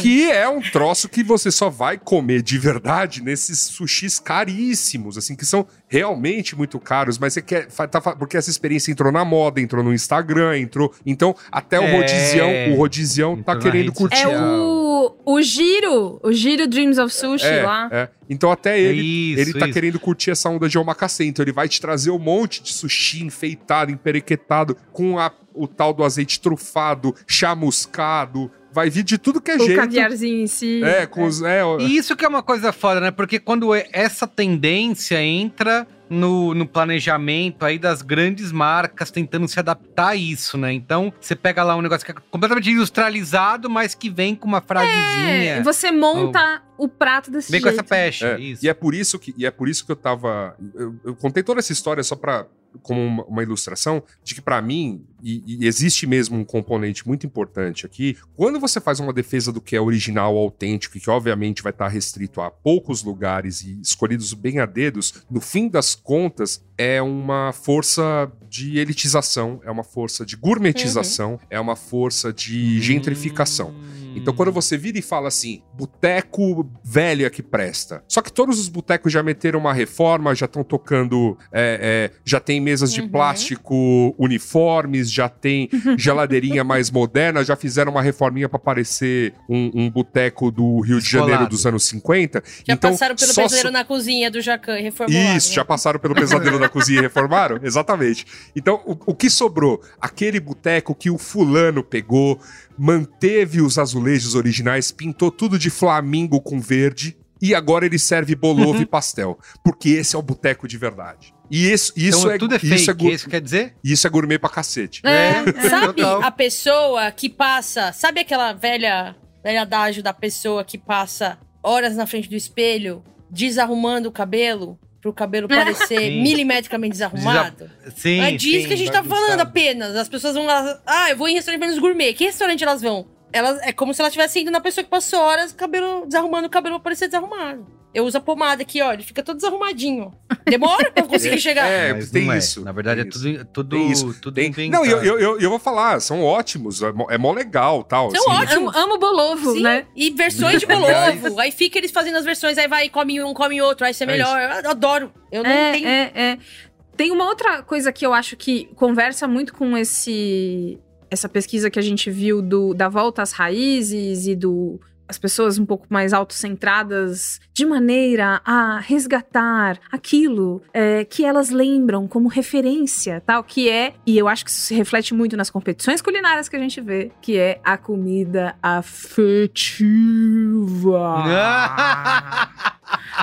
Que é um troço que você só vai comer de verdade nesses sushis caríssimos, assim, que são realmente muito caros, mas você quer. Tá, porque essa experiência entrou na moda, entrou no Instagram, entrou. Então, até o é... Rodizião, o Rodizião tá querendo curtir. É o, o Giro, o Giro Dreams of Sushi é, lá. É. Então, até ele, isso, ele tá isso. querendo curtir essa onda de omakase. Então, ele vai te trazer um monte de sushi enfeitado, emperequetado, com a, o tal do azeite trufado, chamuscado, vai vir de tudo que é o jeito. O caviarzinho em si. É, com é. os. É, e isso que é uma coisa foda, né? Porque quando essa tendência entra no, no planejamento aí das grandes marcas tentando se adaptar a isso, né? Então, você pega lá um negócio que é completamente industrializado, mas que vem com uma frasezinha. É, você monta o, o prato desse vem jeito. Vem com essa pecha, é, isso. E é por isso que, e é por isso que eu tava... Eu, eu contei toda essa história só pra como uma, uma, ilustração de que, para mim, e, e, existe mesmo um componente muito importante aqui, quando você faz uma defesa do que é original, autêntico, e que obviamente vai estar restrito a poucos lugares e escolhidos bem a dedos, no fim das contas, é uma força de elitização, é uma força de gourmetização, uhum. é uma força de gentrificação. Então, quando você vira e fala assim, boteco velho é que presta. Só que todos os botecos já meteram uma reforma, já estão tocando. É, é, já tem mesas de uhum. plástico uniformes, já tem geladeirinha mais moderna, já fizeram uma reforminha para parecer um, um boteco do Rio de Janeiro dos anos 50. Já então, passaram pelo pesadelo so... na cozinha do Jacan e reformaram. Isso, já passaram pelo pesadelo na cozinha e reformaram? Exatamente. Então, o, o que sobrou? Aquele boteco que o fulano pegou, manteve os azulejos originais, pintou tudo de flamingo com verde e agora ele serve bolovo uhum. e pastel, porque esse é o boteco de verdade. E isso, isso então, é tudo é fake, isso, é, isso quer dizer? Isso é gourmet pra cacete. É, é. sabe a pessoa que passa, sabe aquela velha, velha adágio da pessoa que passa horas na frente do espelho, desarrumando o cabelo? pro cabelo parecer sim. milimetricamente desarrumado. Sim, é disso sim, que a gente tá falando apenas. As pessoas vão lá, ah, eu vou em restaurante menos gourmet. Que restaurante elas vão? Elas, é como se elas estivessem indo na pessoa que passou horas cabelo, desarrumando o cabelo pra parecer desarrumado. Eu uso a pomada aqui, ó, ele fica todo desarrumadinho. Demora pra eu conseguir chegar. É, Mas tem é. isso. Na verdade, é tudo, tudo, isso. tudo tem, Não, eu, eu, eu, vou falar, são ótimos, é mó, é mó legal tal. São assim. ótimos. Amo, amo bolovo, Sim. né? E versões de bolovo. aí fica eles fazendo as versões, aí vai e come um, come outro, aí isso é, é melhor. É eu adoro. Eu não é, tenho... É, é. Tem uma outra coisa que eu acho que conversa muito com esse essa pesquisa que a gente viu do, da volta às raízes e do as pessoas um pouco mais autocentradas, de maneira a resgatar aquilo é, que elas lembram como referência, tal, que é, e eu acho que isso se reflete muito nas competições culinárias que a gente vê, que é a comida afetiva.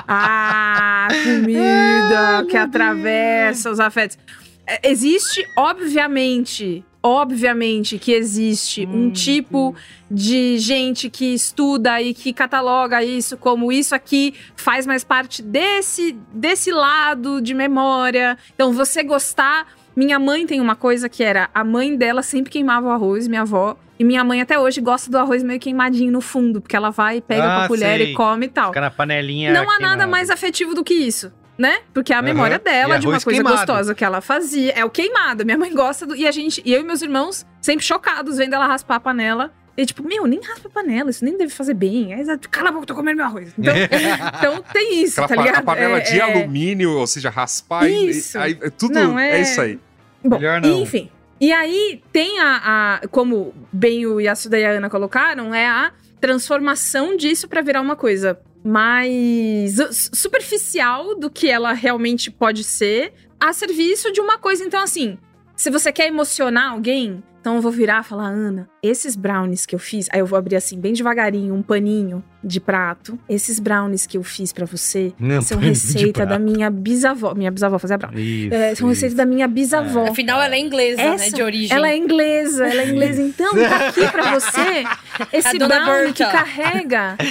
a comida que atravessa os afetos. É, existe, obviamente, obviamente que existe hum, um tipo hum. de gente que estuda e que cataloga isso como isso aqui faz mais parte desse desse lado de memória. Então você gostar, minha mãe tem uma coisa que era a mãe dela sempre queimava o arroz, minha avó, e minha mãe até hoje gosta do arroz meio queimadinho no fundo, porque ela vai, pega ah, com a colher sei. e come e tal. Fica na panelinha. Não há nada mais afetivo do que isso né? Porque é a memória uhum. dela de uma coisa queimado. gostosa que ela fazia. É o queimado. Minha mãe gosta do. E a gente, e eu e meus irmãos, sempre chocados vendo ela raspar a panela. E tipo, meu, nem raspa a panela, isso nem deve fazer bem. Aí, cala a boca, tô comendo meu arroz. Então, então tem isso, Aquela tá ligado? A panela é, de é... alumínio, ou seja, raspar isso. E, aí, é tudo não, é... é... isso aí. Bom, Melhor não. enfim. E aí tem a, a, como bem o Yasuda e a Ana colocaram, é a transformação disso para virar uma coisa mais superficial do que ela realmente pode ser, a serviço de uma coisa. Então, assim, se você quer emocionar alguém, Então eu vou virar e falar, Ana, esses brownies que eu fiz, aí eu vou abrir assim, bem devagarinho, um paninho de prato. Esses brownies que eu fiz para você Não, são receita da minha bisavó. Minha bisavó fazia brownie. Isso, é, são receita da minha bisavó. É. Afinal, ela é inglesa, Essa, né? De origem. Ela é inglesa, ela é inglesa. Então, tá aqui pra você esse brownie Berta. que carrega.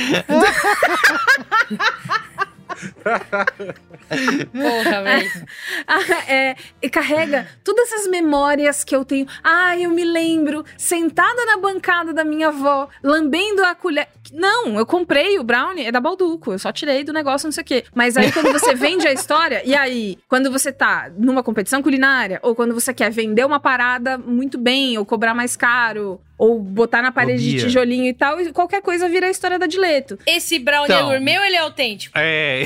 Porra, velho. Ah, é, e carrega todas essas memórias que eu tenho. Ah, eu me lembro, sentada na bancada da minha avó, lambendo a colher. Não, eu comprei o brownie, é da Balduco. Eu só tirei do negócio, não sei o quê. Mas aí, quando você vende a história, e aí, quando você tá numa competição culinária, ou quando você quer vender uma parada muito bem, ou cobrar mais caro, ou botar na parede de tijolinho e tal, e qualquer coisa vira a história da Dileto. Esse brownie então, é gourmet ou ele é autêntico? É.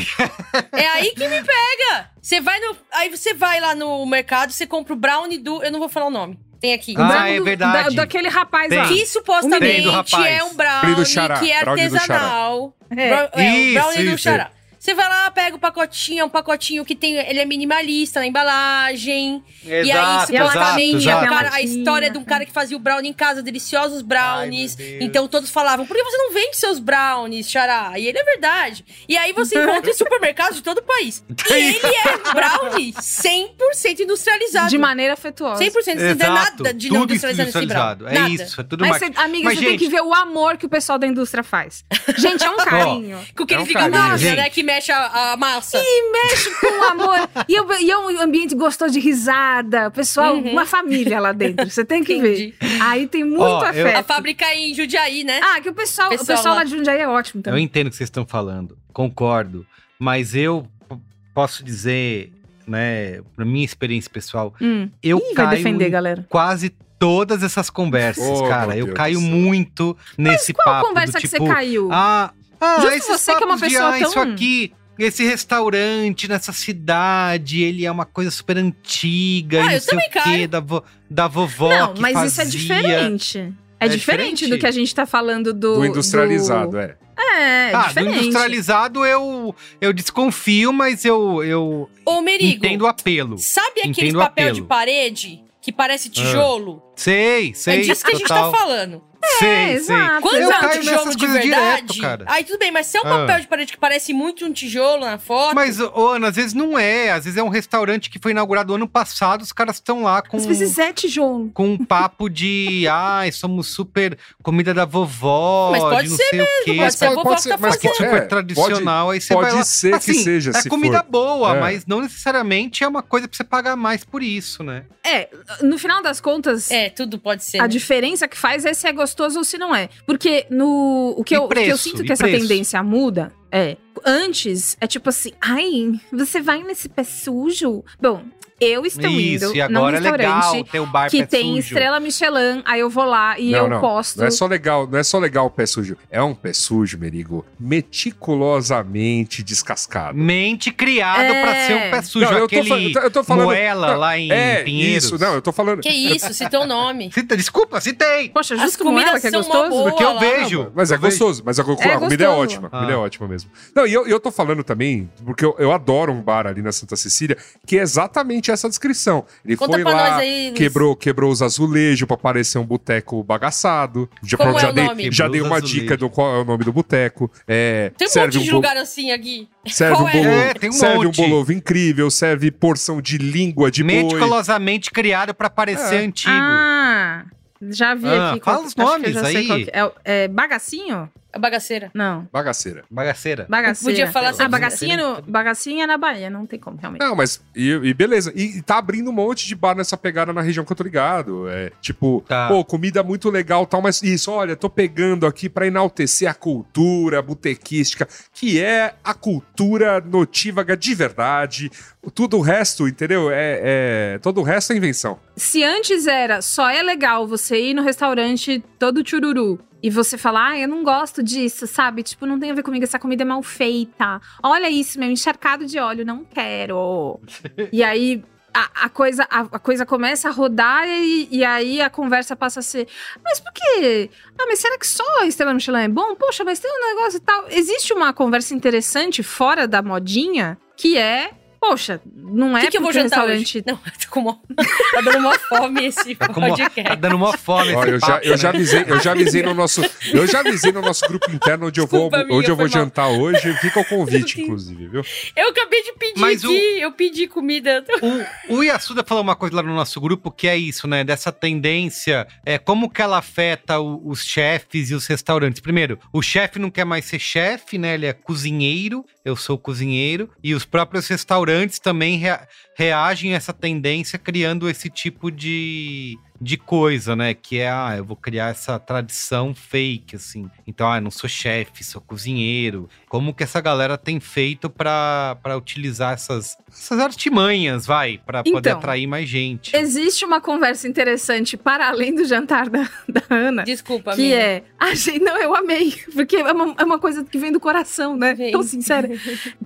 é aí que me pega. Você vai no. Aí você vai lá no mercado, você compra o brownie do. Eu não vou falar o nome. Tem aqui. Ah, é verdade. Da, daquele rapaz Tem. lá. Que supostamente é um brownie que é artesanal. É. é, o brownie do xará. Você vai lá, pega o pacotinho, é um pacotinho que tem. Ele é minimalista na embalagem. Exato, e aí, supostamente, exato, exato. Cara, a história de um cara que fazia o brownie em casa, deliciosos brownies. Ai, então todos falavam: por que você não vende seus brownies, Xará? E ele é verdade. E aí você encontra em supermercados de todo o país. E ele é brownie 100% industrializado. De maneira afetuosa. 100% não tem nada de não industrializado nesse brownie. É nada. isso, é tudo Mas, cê, amiga, Mas, você gente... tem que ver o amor que o pessoal da indústria faz. Gente, é um carinho. Com que é um ele fica, nossa, né? Que mexe a, a massa. E mexe com amor. e, eu, e é um ambiente gostoso de risada. Pessoal, uhum. uma família lá dentro. Você tem que Entendi. ver. Aí tem muito oh, afeto. Eu... A fábrica é em Jundiaí, né? Ah, que o pessoal, pessoal, o pessoal lá de Jundiaí é ótimo também. Eu entendo o que vocês estão falando. Concordo. Mas eu posso dizer, né, pra minha experiência pessoal, hum. eu Ih, caio defender, galera. quase todas essas conversas, oh, cara. Eu Deus caio muito nesse Mas qual papo. Qual conversa do, que tipo, você caiu? Ah, ah, Justo você que é uma pessoa de, ah, tão... isso aqui esse restaurante nessa cidade, ele é uma coisa super antiga, ah, não sei o quê, da, vo, da vovó Não, mas fazia. isso é diferente. É, é diferente, diferente, do que a gente tá falando do... Do industrializado, do... é. É, é ah, diferente. do industrializado eu, eu desconfio, mas eu, eu Ô, Merigo, entendo o apelo. Sabe aquele papel de parede que parece tijolo? Ah. Sei, sei. É disso que a gente tá falando. É, sei, exato. sei. Quando eu é um tijolo de verdade. Direto, cara. Aí tudo bem, mas se é um ah. papel de parede que parece muito um tijolo na foto. Mas, Ana, às vezes não é. Às vezes é um restaurante que foi inaugurado ano passado, os caras estão lá com. Às vezes é tijolo. Com um papo de. Ai, somos super comida da vovó. Mas pode de não ser sei mesmo, o quê. Pode ser, pode, pode ser, mas que super é, tradicional. Pode, aí você pode vai lá. ser assim, que seja. É comida for. boa, é. mas não necessariamente é uma coisa pra você pagar mais por isso, né? É, no final das contas. É, tudo pode ser. A né? diferença que faz é se é gostoso ou se não é. Porque no o que, eu, preço, o que eu sinto que essa preço. tendência muda é. Antes é tipo assim, ai, você vai nesse pé sujo? Bom, eu estou Isso, indo e agora num restaurante é legal ter o bar que pé tem sujo. estrela Michelin, aí eu vou lá e não, eu não, posto. Não é só legal, não é só legal o pé sujo. É um pé sujo, Merigo, meticulosamente descascado. Mente criado é... para ser um pé sujo, não, eu aquele tô, eu tô falando, moela lá em é, Pinheiros. Isso, não, eu tô falando. Que isso, citou o nome. Cita, desculpa, citei. Poxa, justo As comidas que é gostoso. Boa, porque eu lá. vejo. Mas é gostoso, mas a, a, a comida é ótima, a comida é ah. ótima mesmo. Não, e eu, eu tô falando também, porque eu, eu adoro um bar ali na Santa Cecília, que é exatamente essa descrição. Ele Conta foi lá, aí, quebrou, quebrou os azulejos pra parecer um boteco bagaçado. Já, Como é já o dei, nome? já dei uma dica do qual é o nome do boteco. É, tem um serve monte de um lugar assim aqui. Serve Qual um é? bolo, É, tem um serve monte. um bolovo incrível, serve porção de língua de boi. Meticulosamente criado para parecer É. antigo. Ah, já vi Ah, aqui. fala qual- os acho que eu nomes já sei aí. qual que é. É bagacinho? A bagaceira. Não. Bagaceira. Bagaceira. Bagaceira. Podia falar assim. Ah, bagacinha, no, bagacinha na Bahia, não tem como, realmente. Não, mas. E, e beleza. E, e tá abrindo um monte de bar nessa pegada na região que eu tô ligado. É tipo, Tá. pô, comida muito legal tal, mas isso, olha, tô pegando aqui pra enaltecer a cultura botequística, que é a cultura notívaga de verdade. Tudo o resto, entendeu? É, é- todo o resto é invenção. Se antes era só é legal você ir no restaurante todo chururu e você falar, ah, eu não gosto disso, sabe? Tipo, não tem a ver comigo, essa comida é mal feita. Olha isso, meu encharcado de óleo, não quero. e aí. A, a coisa, a, a coisa começa a rodar e, e aí a conversa passa a ser. Mas por quê? Ah, mas será que só a Estrela Michelin é bom? Poxa, mas tem um negócio e tal. Existe uma conversa interessante fora da modinha que é poxa, não é que, que eu vou jantar restaurante... Hoje? Não, tô com uma... tá dando uma fome esse tá podcast. Tá dando uma fome Ó, eu, já, eu, já né? avisei, eu já avisei no nosso eu já avisei no nosso grupo interno onde Desculpa, eu vou, onde eu vou jantar hoje. Fica o convite, inclusive, viu? Eu acabei de pedir Mas aqui, o... eu pedi comida. O, o Yasuda falou uma coisa lá no nosso grupo que é isso, né? Dessa tendência, é como que ela afeta o, os chefes e os restaurantes. Primeiro, o chefe não quer mais ser chefe, né? Ele é cozinheiro, eu sou cozinheiro, e os próprios restaurantes também rea reagem a essa tendência criando esse tipo de de coisa, né? Que é, ah, eu vou criar essa tradição fake, assim. Então, ah, eu não sou chefe, sou cozinheiro. Como que essa galera tem feito para utilizar essas, essas artimanhas, vai, para então, poder atrair mais gente? Existe uma conversa interessante para além do jantar da, da Ana. Desculpa, Que amiga. é, gente, não, eu amei, porque é uma, é uma coisa que vem do coração, né? Vem. Tão sincera.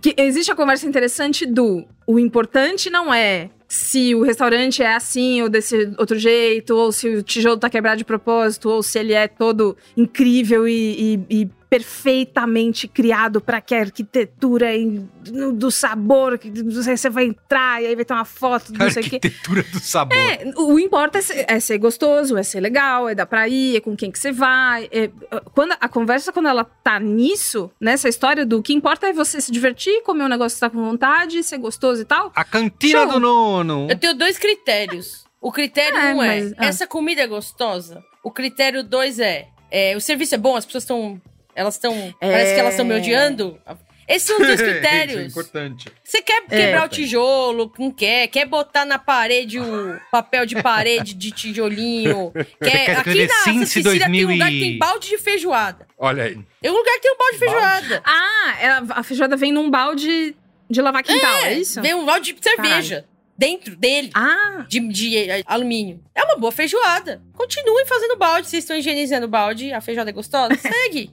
que existe a conversa interessante do o importante não é se o restaurante é assim ou desse outro jeito, ou se o tijolo tá quebrado de propósito, ou se ele é todo incrível e, e, e perfeitamente criado para que a arquitetura do sabor, que você vai entrar e aí vai ter uma foto, não sei o quê. Arquitetura do sabor. É, o importa é ser, é ser, gostoso, é ser legal, é dar pra ir, é com quem que você vai. É, quando, a conversa, quando ela tá nisso, nessa história do que importa é você se divertir, comer um negócio que você tá com vontade, ser gostoso e tal. A cantina Show. do nono. Eu tenho dois critérios. O critério é, um é, mas, ah. essa comida é gostosa. O critério dois é, é, o serviço é bom, as pessoas estão elas estão. É... Parece que elas estão me odiando. Esses são os dois critérios. Isso é importante. Você quer é, quebrar é, o tijolo, não quer. Quer botar na parede o papel de parede de tijolinho. Quer, quer aqui na Santa Cecília 2000 tem um lugar que tem balde de feijoada. Olha aí. É um lugar que tem um balde de feijoada. Ah, a feijoada vem num balde de lavar quintal, é, é isso? Vem um balde de cerveja. Caralho dentro dele ah. de, de, eh, alumínio. É uma boa feijoada. Continuem fazendo balde. Vocês estão higienizando o balde. A feijoada é gostosa? Segue.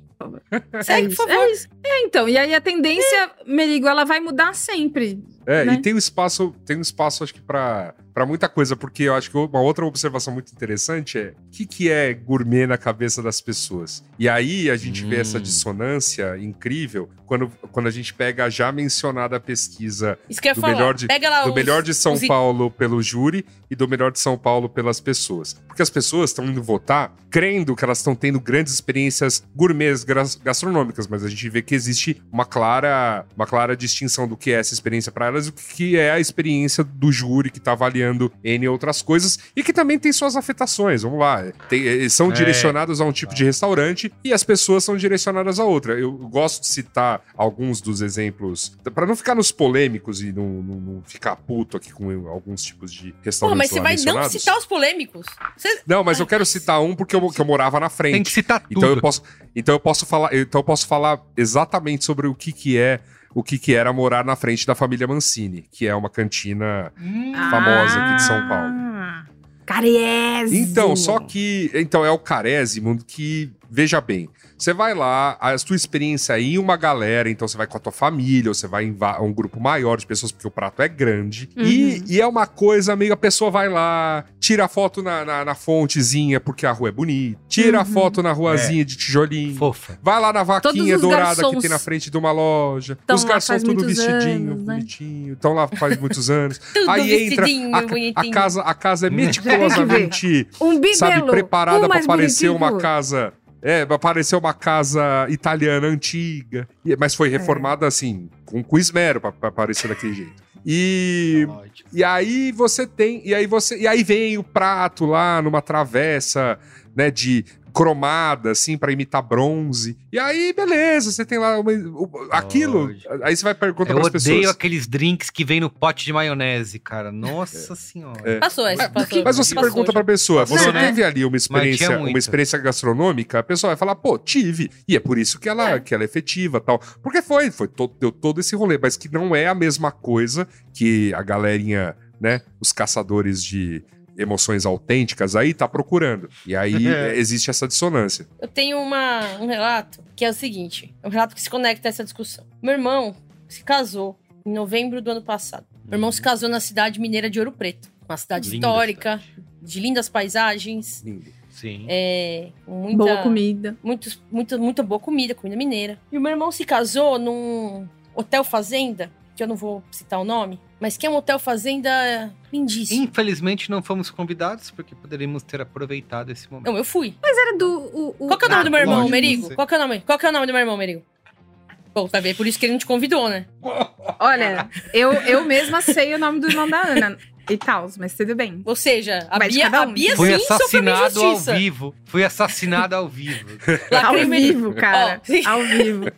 Segue, é por favor. É, é, então. E aí a tendência. Merigo, ela vai mudar sempre. É, né? e tem um espaço, tem um espaço, acho que, para para muita coisa, porque eu acho que uma outra observação muito interessante é o que, que é gourmet na cabeça das pessoas. E aí a gente hum. vê essa hum. dissonância incrível quando, quando a gente pega a já mencionada pesquisa do, melhor de, do os, melhor de São Paulo pelo júri e do melhor de São Paulo pelas pessoas. Porque as pessoas estão indo votar crendo que elas estão tendo grandes experiências gourmets gastronômicas, mas a gente vê que existe uma clara, uma clara distinção do que é essa experiência para elas o que é a experiência do júri que está avaliando N outras coisas e que também tem suas afetações. Vamos lá. Tem, eh, são é. direcionadas a um tipo de restaurante e as pessoas são direcionadas a outra. Eu gosto de citar alguns dos exemplos, para não ficar nos polêmicos e não, não, não, ficar puto aqui com alguns tipos de restaurantes. Pô, mas você vai não citar os polêmicos? Você... Não, mas eu quero citar um porque eu, que eu morava na frente. Tem que citar tudo. Então eu posso, então eu posso falar, então eu posso falar exatamente sobre o que que é o que, que era morar na frente da família Mancini, que é uma cantina hum. famosa aqui de São Paulo. Ah, Carésimo! Então, só que. Então, é o Carésimo que, veja bem, você vai lá, a sua experiência é em uma galera, então você vai com a tua família, ou você vai em um grupo maior de pessoas, porque o prato é grande. Uhum. E, e, é uma coisa meio, a pessoa vai lá, tira a foto na, na, na fontezinha, porque a rua é bonita, tira uhum. a foto na ruazinha é. de tijolinho. Fofa. Vai lá na vaquinha dourada que tem na frente de uma loja. os garçons tudo vestidinho, anos, né? bonitinho. Estão lá faz muitos anos. Aí entra, a, a, casa, a casa é meticulosamente, um sabe, preparada para parecer uma casa é, apareceu uma casa italiana antiga, mas foi é. reformada é. assim, com, com esmero pra aparecer daquele jeito. E, e aí você tem. E aí você. E aí vem o prato lá numa travessa, né? De cromada, assim, para imitar bronze. E aí, beleza, você tem lá uma, aquilo. Aí você vai perguntar para as pessoas. Eu odeio aqueles drinks que vem no pote de maionese, cara. Nossa é. senhora. É. Passou, esse, passou. Mas você passou, pergunta para a pessoa, você né? teve ali uma experiência, uma experiência gastronômica? A pessoa vai falar, pô, tive. E é por isso que ela, é. que ela é efetiva tal. Porque foi, foi todo, deu todo esse rolê, mas que não é a mesma coisa que a galerinha, né, os caçadores de emoções autênticas, aí tá procurando. E aí é, existe essa dissonância. Eu tenho uma, um relato que é o seguinte: é um relato que se conecta a essa discussão. Meu irmão se casou em novembro do ano passado. Meu irmão se casou na cidade mineira de Ouro Preto, uma cidade Linda histórica, cidade. de lindas paisagens. Lindo. Sim. É, muita, boa comida. Muito, muita, muita boa comida, comida mineira. E o meu irmão se casou num hotel fazenda que eu não vou citar o nome, mas que é um hotel fazenda lindíssimo. Infelizmente não fomos convidados, porque poderíamos ter aproveitado esse momento. Não, eu fui. Mas era do. O, o... Qual que é o nome ah, do meu irmão, Merigo? Qual que é o nome? Qual que é o nome do meu irmão, Merigo? Bom, tá vendo? Por isso que ele não te convidou, né? Olha, eu, eu mesma sei o nome do irmão da Ana e tal, mas tudo bem. Ou seja, a mas Bia, um. a Bia Foi assassinado ao vivo. Foi assassinado ao vivo. ao vivo, cara. Oh. Ao vivo.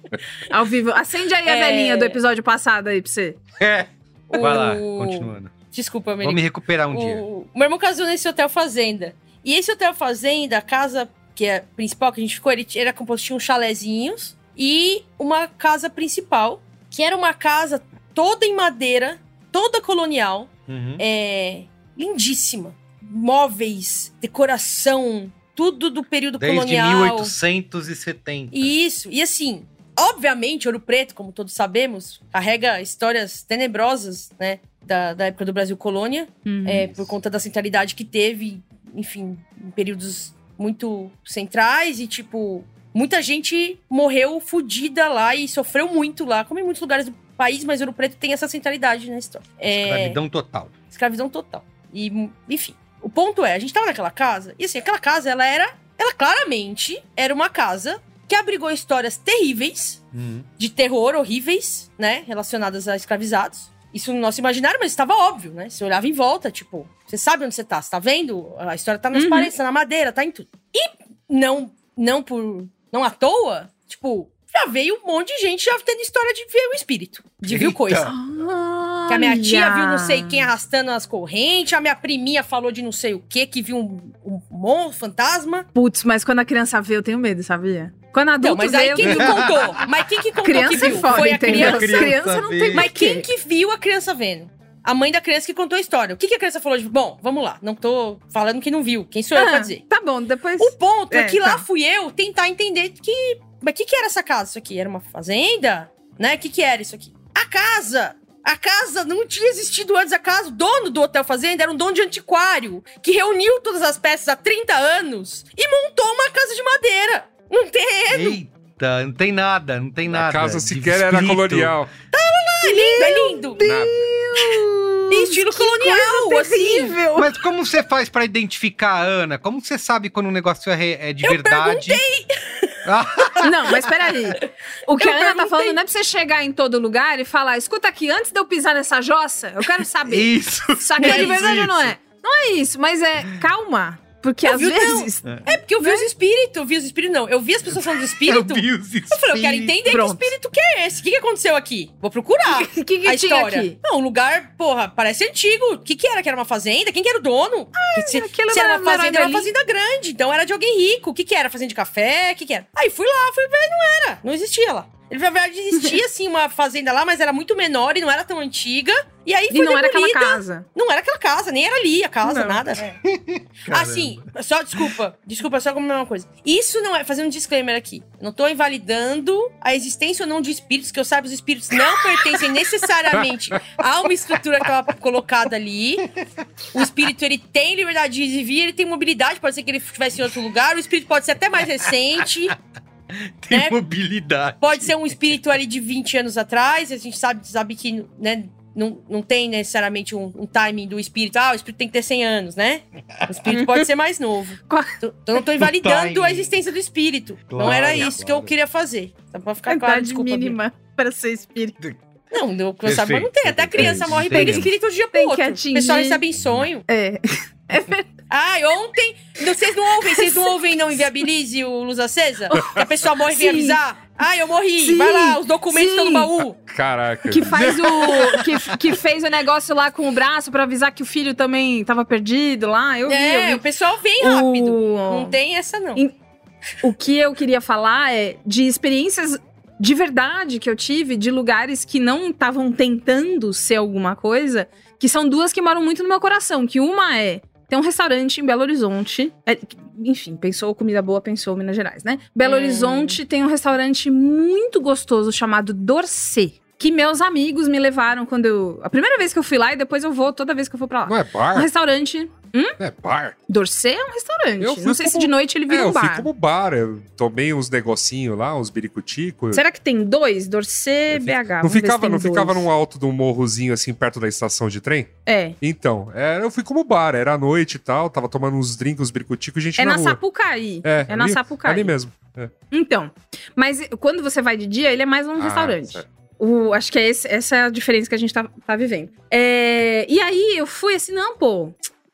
Ao vivo. Acende aí é... a velhinha do episódio passado aí pra você. É. O... Vai lá, continuando. Desculpa, Vou me recuperar um o... dia. O meu irmão casou nesse hotel fazenda. E esse hotel fazenda, a casa que é principal que a gente ficou, ele era composto de uns chalezinhos e uma casa principal, que era uma casa toda em madeira, toda colonial, uhum. é, lindíssima. Móveis, decoração, tudo do período Desde colonial. 1870. Isso, e assim, obviamente, Ouro Preto, como todos sabemos, carrega histórias tenebrosas, né? Da, da época do Brasil colônia, uhum. é, por conta da centralidade que teve, enfim, em períodos muito centrais e, tipo, muita gente morreu fodida lá e sofreu muito lá, como em muitos lugares do país, mas Ouro Preto tem essa centralidade na história. É... Escravidão total. Escravidão total. E, enfim, o ponto é, a gente tava naquela casa, e assim, aquela casa, ela era, ela claramente era uma casa que abrigou histórias terríveis, uhum. de terror horríveis, né, relacionadas a escravizados. Isso no nosso imaginário, mas estava óbvio, né? Você olhava em volta, tipo, você sabe onde você tá, você tá vendo? A história tá nas uhum. paredes, tá na madeira, tá em tudo. E não, não por não à toa, tipo, já veio um monte de gente já tendo história de ver o espírito, de ver coisa. Que a minha tia viu não sei quem arrastando as correntes, a minha priminha falou de não sei o que, que viu um, um monstro, fantasma. Putz, mas quando a criança vê, eu tenho medo, sabia? Quando a adulto não, mas vê, aí quem que contou? Mas quem que contou criança que é viu? É foda, Foi a criança. criança. criança não tem Mas quem que viu a criança vendo? a mãe da criança que contou a história. O que, que a criança falou de. Bom, vamos lá. Não tô falando que não viu. Quem sou eu pra ah, dizer? Tá bom, depois. O ponto é, é que tá. lá fui eu tentar entender que. Mas o que, que era essa casa? Isso aqui era uma fazenda? Né? O que, que era isso aqui? A casa! A casa não tinha existido antes. A casa, o dono do Hotel Fazenda era um dono de antiquário que reuniu todas as peças há 30 anos e montou uma casa de madeira. Um terreno. Eita, não tem nada, não tem nada. A casa sequer era colonial. Tava lá, é lindo, é lindo. Deus estilo que colonial, assim. Mas como você faz para identificar a Ana? Como você sabe quando um negócio é, é de eu verdade? Perguntei. Não, mas peraí. O que eu a Ana tá falando não é pra você chegar em todo lugar e falar: escuta aqui, antes de eu pisar nessa jossa, eu quero saber. Isso. Isso aqui é de verdade ou não é? Não é isso, mas é calma. Porque eu às vi, vezes. Não. É porque eu vi né? os espíritos. Eu vi os espíritos, não. Eu vi as pessoas falando do espírito. eu vi os espíritos. Eu falei, eu quero entender Pronto. que espírito que é esse. O que, que aconteceu aqui? Vou procurar. O que, que, que, a história. Aqui? Não, um lugar, porra, parece antigo. O que, que era? Que era uma fazenda? Quem que era o dono? Ah, se, se era uma fazenda, era uma fazenda grande. Então era de alguém rico. O que, que era? Fazenda de café? O que, que era? Aí fui lá, fui ver, não era. Não existia lá. Ele, na verdade, existia, assim, uma fazenda lá, mas era muito menor e não era tão antiga. E aí foi E não demolida. era aquela casa. Não era aquela casa, nem era ali a casa, não. nada. É. assim, só, desculpa, desculpa, só como uma coisa. Isso não é, fazendo um disclaimer aqui, não tô invalidando a existência ou não de espíritos, que eu saiba, os espíritos não pertencem necessariamente a uma estrutura que estava colocada ali. O espírito, ele tem liberdade de vir, ele tem mobilidade, pode ser que ele estivesse em outro lugar, o espírito pode ser até mais recente. Tem né? mobilidade. Pode ser um espírito ali de 20 anos atrás, a gente sabe, sabe que, né, não, não tem necessariamente um, um, timing do espírito. Ah, o espírito tem que ter 100 anos, né? O espírito pode ser mais novo. Então, eu não tô invalidando a existência do espírito. Claro, não era isso claro. que eu queria fazer. Só pra ficar claro, desculpa. mínima para ser espírito. Não, não tem. Até a criança morre e pega espírito de dia pro outro. O pessoal recebe em sonho. É. É verdade. Ai, ontem. Vocês não ouvem, vocês não ouvem, não inviabilize o Luz Acesa? Que a pessoa morre e vem avisar? Ai, eu morri. Sim, Vai lá, os documentos estão no baú. Caraca. Que faz o. que, que fez o negócio lá com o braço pra avisar que o filho também tava perdido lá. Eu vi. É, eu vi. o pessoal vem rápido. O... Não tem essa, não. O que eu queria falar é de experiências de verdade que eu tive, de lugares que não estavam tentando ser alguma coisa, que são duas que moram muito no meu coração. Que uma é tem um restaurante em Belo Horizonte. É, enfim, pensou comida boa, pensou Minas Gerais, né? Belo hum. Horizonte tem um restaurante muito gostoso chamado Dorcê. Que meus amigos me levaram quando eu. A primeira vez que eu fui lá e depois eu vou toda vez que eu for pra lá. Não é bar? Um restaurante. Hum? É, bar. Dorcê é um restaurante. Eu não sei como... se de noite ele vira é, um bar. Eu fui como bar. Eu tomei uns negocinhos lá, uns biricutico. Será que tem dois? Dorcê, BH. Não ficava, não ficava num alto de um morrozinho assim, perto da estação de trem? É. Então, era, eu fui como bar. Era à noite e tal. Tava tomando uns drinks, uns biricutico e gente é na, na rua. Sapucaí. É, é ali, na Sapucaí. Ali mesmo. É. Então, mas quando você vai de dia, ele é mais um ah, restaurante. Certo. O, acho que é esse, essa é a diferença que a gente tá, tá vivendo. É, e aí eu fui assim, não, pô,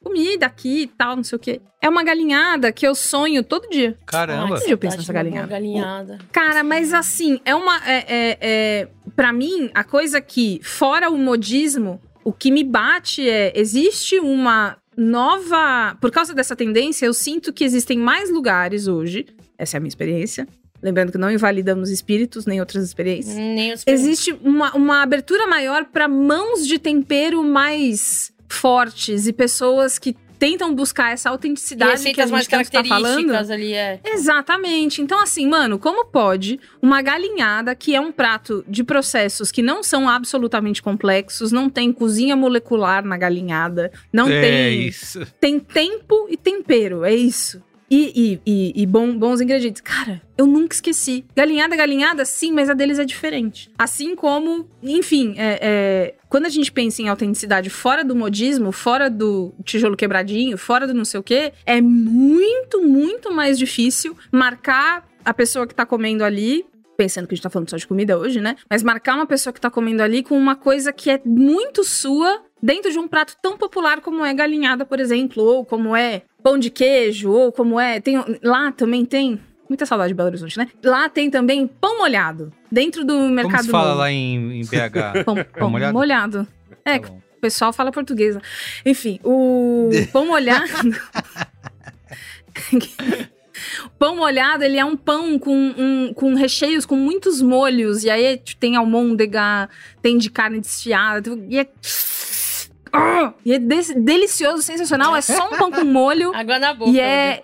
comida aqui e tal, não sei o quê. É uma galinhada que eu sonho todo dia. Caramba. Todo dia eu penso nessa galinhada. galinhada. Cara, mas assim, é uma. É, é, é, pra mim, a coisa que, fora o modismo, o que me bate é: existe uma nova. Por causa dessa tendência, eu sinto que existem mais lugares hoje. Essa é a minha experiência Lembrando que não invalidamos espíritos nem outras experiências. Nem Existe uma, uma abertura maior para mãos de tempero mais fortes e pessoas que tentam buscar essa autenticidade que a gente mais tá falando. ali, é. Exatamente. Então, assim, mano, como pode uma galinhada, que é um prato de processos que não são absolutamente complexos, não tem cozinha molecular na galinhada, não é tem. Isso. Tem tempo e tempero, é isso. E, e, e, e bom, bons ingredientes. Cara, eu nunca esqueci. Galinhada, galinhada, sim, mas a deles é diferente. Assim como, enfim, é, é, quando a gente pensa em autenticidade fora do modismo, fora do tijolo quebradinho, fora do não sei o quê, é muito, muito mais difícil marcar a pessoa que tá comendo ali pensando que a gente tá falando só de comida hoje, né? Mas marcar uma pessoa que tá comendo ali com uma coisa que é muito sua dentro de um prato tão popular como é galinhada, por exemplo, ou como é pão de queijo, ou como é. Tem, lá também tem. Muita saudade de Belo Horizonte, né? Lá tem também pão molhado. Dentro do mercado. Como se fala lá em, em BH? pão, pão molhado? molhado. É, tá o pessoal fala portuguesa. Enfim, o pão molhado. pão molhado, ele é um pão com, um, com recheios com muitos molhos. E aí tem almôndega, tem de carne desfiada. E é ah! E é de delicioso, sensacional. É só um pão com molho. Água na boca. E é.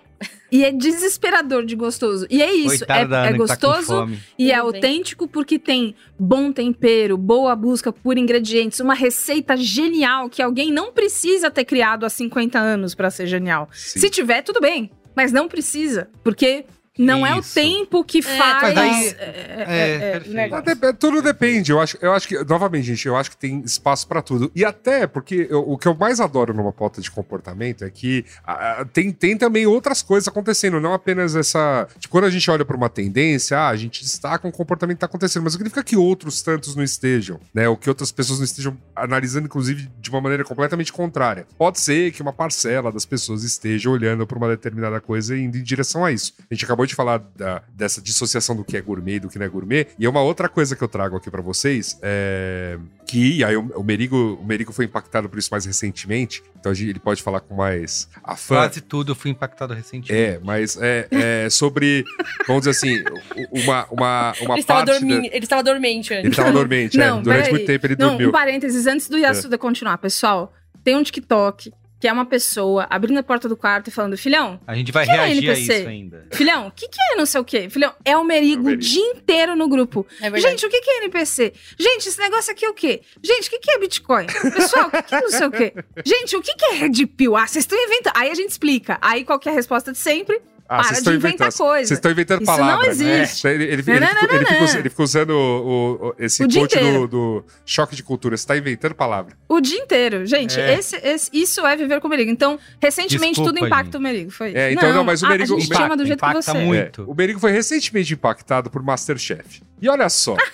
E é desesperador de gostoso. E é isso. é, é tá gostoso tá e é autêntico porque tem bom tempero, boa busca por ingredientes, uma receita genial que alguém não precisa ter criado há 50 anos para ser genial. Sim. Se tiver, tudo bem. Mas não precisa. Porque não Isso. é o tempo que é, faz. Daí, é, é, é, é tudo depende. Eu acho, eu acho que, novamente, gente, eu acho que tem espaço para tudo. E até porque eu, o que eu mais adoro numa pauta de comportamento é que a, tem, tem também outras coisas acontecendo, não apenas essa. Tipo, quando a gente olha para uma tendência, ah, a gente destaca um comportamento que tá acontecendo, mas significa que outros tantos não estejam, né? Ou que outras pessoas não estejam analisando, inclusive, de uma maneira completamente contrária. Pode ser que uma parcela das pessoas esteja olhando para uma determinada coisa e indo em direção a isso. A gente acabou acabou de falar da, dessa dissociação do que é gourmet e do que não é gourmet. E é uma outra coisa que eu trago aqui para vocês é que aí o, o, Merigo, o Merigo foi impactado por isso mais recentemente, então ele pode falar com mais afã. Quase tudo eu fui impactado recentemente. É, mas é, é sobre, vamos dizer assim, uma, uma, uma ele parte... Estava da... Ele estava dormente antes. Ele estava dormente, é. Não, Durante muito tempo ele não, dormiu. Um parênteses, antes do Yasuda é. continuar, pessoal, tem um TikTok que é uma pessoa abrindo a porta do quarto e falando, filhão. A gente vai reagir é a isso ainda. Filhão, o que, que é não sei o quê? Filhão, é o Merigo o dia inteiro no grupo. É gente, o que, que é NPC? Gente, esse negócio aqui é o quê? Gente, o que, que é Bitcoin? Pessoal, o que, que é não sei o quê? Gente, o que, que é Red Pill? Ah, vocês estão inventando. Aí a gente explica. Aí qual que é a resposta de sempre? Ah, Para de inventar coisa. Vocês estão inventando Isso palavras. não existe. Né? Ele, ele, ele, não, não, não, ele, fica, ele, fica, usando o, o, esse o coach do, do, choque de cultura. Você está inventando palavra. O dia inteiro. Gente, é. esse, esse, isso é viver com o Merigo. Então, recentemente Desculpa, tudo impacta gente. o Merigo. Foi É, então, não, mas o Merigo... A, a gente impacta, chama do jeito que você é. muito. É, o Merigo foi recentemente impactado por Masterchef. E olha só.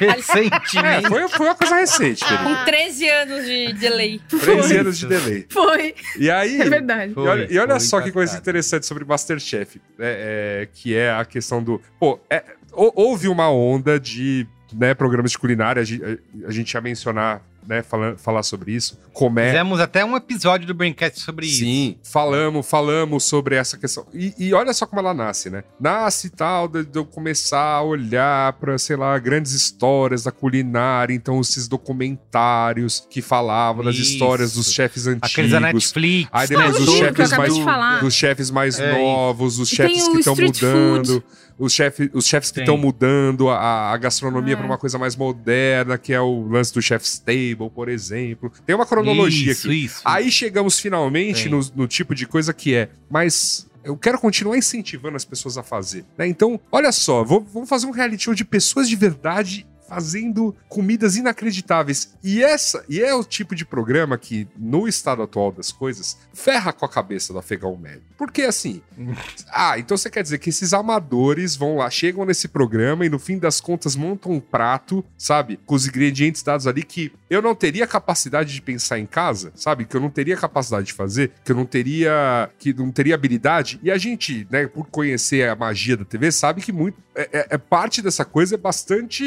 Recentemente. É, foi, foi uma coisa recente, Merigo. Com 13 anos de delay. 13 anos de delay. Foi. E aí... É verdade. Foi, e olha, e olha só que coisa interessante sobre Masterchef é, é, que é a questão do. Pô, é, houve uma onda de né, programas de culinária, a gente ia mencionar né, falar, falar sobre isso. Comé... Fizemos até um episódio do Braincast sobre Sim, isso. Sim, falamos, falamos sobre essa questão. E, e, olha só como ela nasce, né? Nasce tal de, de eu começar a olhar para, sei lá, grandes histórias da culinária, então esses documentários que falavam das histórias dos chefes antigos. Aqueles da Netflix. Aí depois dos, chefes mais, dos chefes mais é novos, os chefes que estão mudando. Food os, chef, os chefes que estão mudando a, a gastronomia para uma coisa mais moderna, que é o lance do chef's table Table, por exemplo. Tem uma cronologia isso, aqui. Isso. Aí chegamos finalmente no, no tipo de coisa que é, mas eu quero continuar incentivando as pessoas a fazer. Né? Então, olha só, vou, vamos fazer um reality show de pessoas de verdade fazendo comidas inacreditáveis. E essa e é o tipo de programa que, no estado atual das coisas, ferra com a cabeça do afegão médio. Porque assim, ah, então você quer dizer que esses amadores vão lá, chegam nesse programa e no fim das contas montam um prato, sabe? Com os ingredientes dados ali que eu não teria capacidade de pensar em casa, sabe? Que eu não teria capacidade de fazer, que eu não teria que não teria habilidade. E a gente, né, por conhecer a magia da TV, sabe que muito é, é, é parte dessa coisa é bastante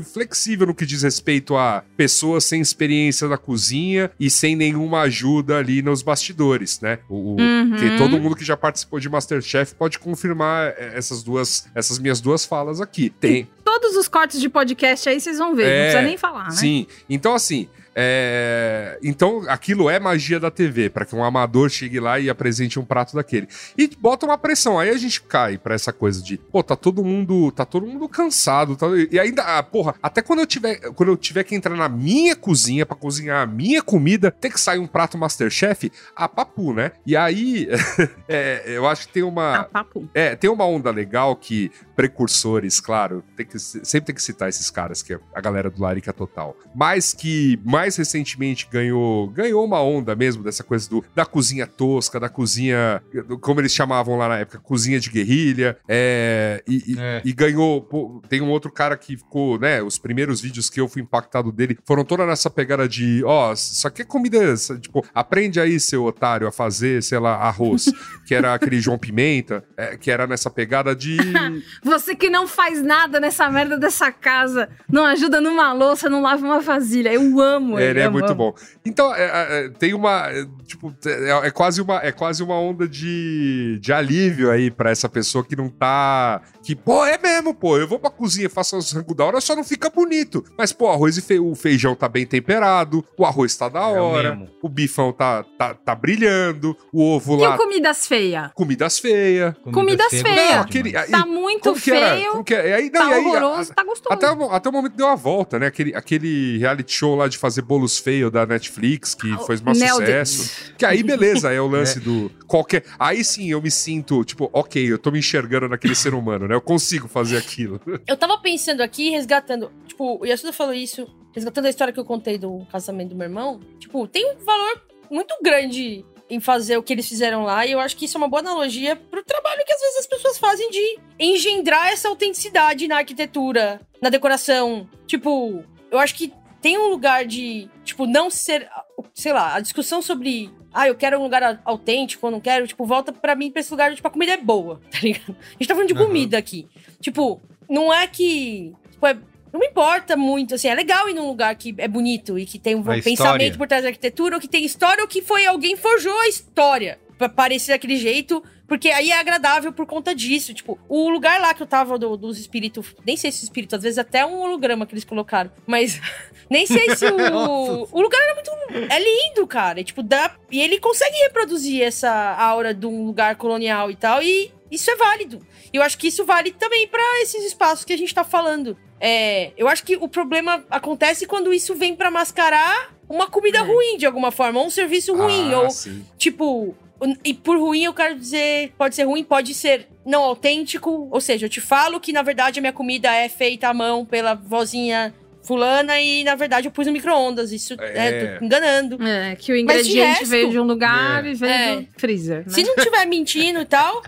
flexível no que diz respeito a pessoas sem experiência na cozinha e sem nenhuma ajuda ali nos bastidores, né? O, uhum. que todo mundo que já participou de Masterchef pode confirmar é, essas duas, essas minhas duas falas aqui. Tem. todos os cortes de podcast aí vocês vão ver, é, não precisa nem falar, né? Sim. Então, assim, é... Então, aquilo é magia da TV, para que um amador chegue lá e apresente um prato daquele. E bota uma pressão. Aí a gente cai para essa coisa de, pô, tá todo mundo, tá todo mundo cansado, tá... e ainda, ah, porra, até quando eu tiver, quando eu tiver que entrar na minha cozinha para cozinhar a minha comida, ter que sair um prato Masterchef, a papu, né? E aí, é, eu acho que tem uma, a papu. é, tem uma onda legal que precursores, claro, tem que, sempre tem que citar esses caras que é a galera do Larica Total, mas que mais recentemente ganhou, ganhou uma onda mesmo dessa coisa do, da cozinha tosca, da cozinha, como eles chamavam lá na época, cozinha de guerrilha, é, e, é. e, ganhou. Pô, tem um outro cara que ficou, né? Os primeiros vídeos que eu fui impactado dele foram toda nessa pegada de: ó, oh, só que é comida, tipo, aprende aí, seu otário, a fazer, sei lá, arroz, que era aquele João Pimenta, é, que era nessa pegada de. Você que não faz nada nessa merda dessa casa, não ajuda numa louça, não lava uma vasilha. Eu amo amo ele. Ele é muito bom. Então, é, é, é tem uma. É, tipo, é, é, quase uma, é quase uma onda de, de alívio aí pra essa pessoa que não tá. Que, pô, é mesmo, pô. Eu vou pra cozinha, faço os rango da hora, só não fica bonito. Mas, pô, arroz e fe... o feijão tá bem temperado, o arroz tá da hora, o, o bifão tá, tá, tá brilhando, o ovo lá. E o comidas feias? Comidas feias. Comidas feias. Aquele... Tá muito feio. Que era? Aí, não, tá aí, horroroso, a, tá gostoso. Até, até o momento deu uma volta, né? Aquele, aquele reality show lá de fazer bolos feios da Netflix, que foi um sucesso. Que aí, beleza, é o lance é. do qualquer. Aí sim eu me sinto, tipo, ok, eu tô me enxergando naquele ser humano, né? Eu consigo fazer aquilo. Eu tava pensando aqui, resgatando. Tipo, o Yasuda falou isso, resgatando a história que eu contei do casamento do meu irmão. Tipo, tem um valor muito grande em fazer o que eles fizeram lá, e eu acho que isso é uma boa analogia pro trabalho que às vezes as pessoas fazem de engendrar essa autenticidade na arquitetura, na decoração. Tipo, eu acho que tem um lugar de, tipo, não ser. Sei lá, a discussão sobre. Ah, eu quero um lugar autêntico, eu não quero. Tipo, volta para mim pra esse lugar de, tipo, a comida é boa, tá ligado? A gente tá falando de uhum. comida aqui. Tipo, não é que. Tipo, é, não me importa muito, assim, é legal ir num lugar que é bonito e que tem um a pensamento história. por trás da arquitetura, ou que tem história, ou que foi alguém forjou a história pra parecer daquele jeito porque aí é agradável por conta disso. Tipo, o lugar lá que eu tava do, dos espíritos. Nem sei se espírito, às vezes até um holograma que eles colocaram. Mas nem sei se o. o lugar era muito. É lindo, cara. E, tipo, dá. E ele consegue reproduzir essa aura de um lugar colonial e tal. E isso é válido. E eu acho que isso vale também para esses espaços que a gente tá falando. É, eu acho que o problema acontece quando isso vem para mascarar uma comida é. ruim de alguma forma, ou um serviço ruim, ah, ou sim. tipo, e por ruim eu quero dizer, pode ser ruim, pode ser não autêntico, ou seja, eu te falo que na verdade a minha comida é feita à mão pela vozinha fulana e na verdade eu pus no micro-ondas. Isso é, tô enganando. É, que o ingrediente resto, veio de um lugar é. e veio é. do freezer. Né? Se não tiver mentindo e tal.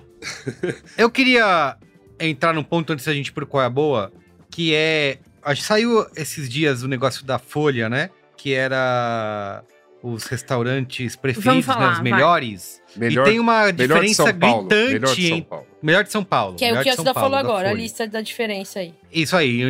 Eu queria entrar num ponto antes da gente ir pro Qual é a Boa, que é. Saiu esses dias o negócio da Folha, né? Que era os restaurantes preferidos, falar, né, os melhores. Melhor, e tem uma diferença gritante. Melhor de São Paulo. Melhor de São Paulo. Que é o que a Cida falou agora, a lista da diferença aí. Isso aí,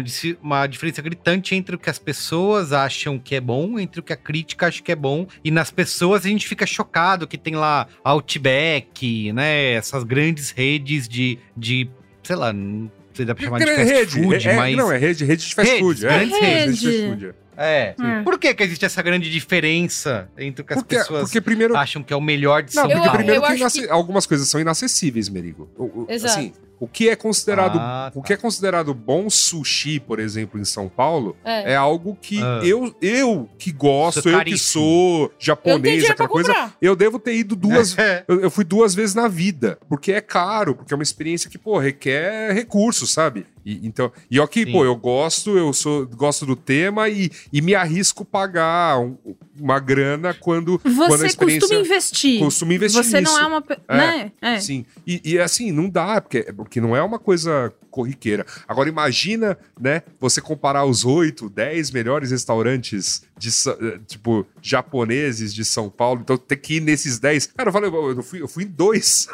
uma diferença gritante entre o que as pessoas acham que é bom, entre o que a crítica acha que é bom. E nas pessoas a gente fica chocado que tem lá Outback, né? Essas grandes redes de, de sei lá, não sei dá pra chamar de fast rede, food, é, mas... Não, é rede, rede de fast redes, food. É, grandes redes de fast food. É. é. Por que, que existe essa grande diferença entre o que porque, as pessoas porque primeiro... acham que é o melhor de São Paulo? Não, porque primeiro que, inace... que, algumas coisas são inacessíveis, Merigo. Exato. Assim, O que é considerado, ah, tá. o que é considerado bom sushi, por exemplo, em São Paulo, é, é algo que ah. eu, eu que gosto, eu que sou japonês, aquela coisa, eu devo ter ido duas, é. eu, eu, fui duas vezes na vida, porque é caro, porque é uma experiência que, pô, requer recursos, sabe? E, então, e aqui, Sim. pô, eu gosto, eu sou, gosto do tema e, e me arrisco pagar um, uma grana quando, Você quando a experiência... costuma investir. Costuma investir Você nisso. não é uma... É, né? É. Sim. E, e, assim, não dá, porque, porque não é uma coisa corriqueira. Agora imagina, né, você comparar os oito, dez melhores restaurantes de, eh, tipo, japoneses de São Paulo, então tem que ir nesses dez. Cara, eu falei, eu fui, eu fui em dois,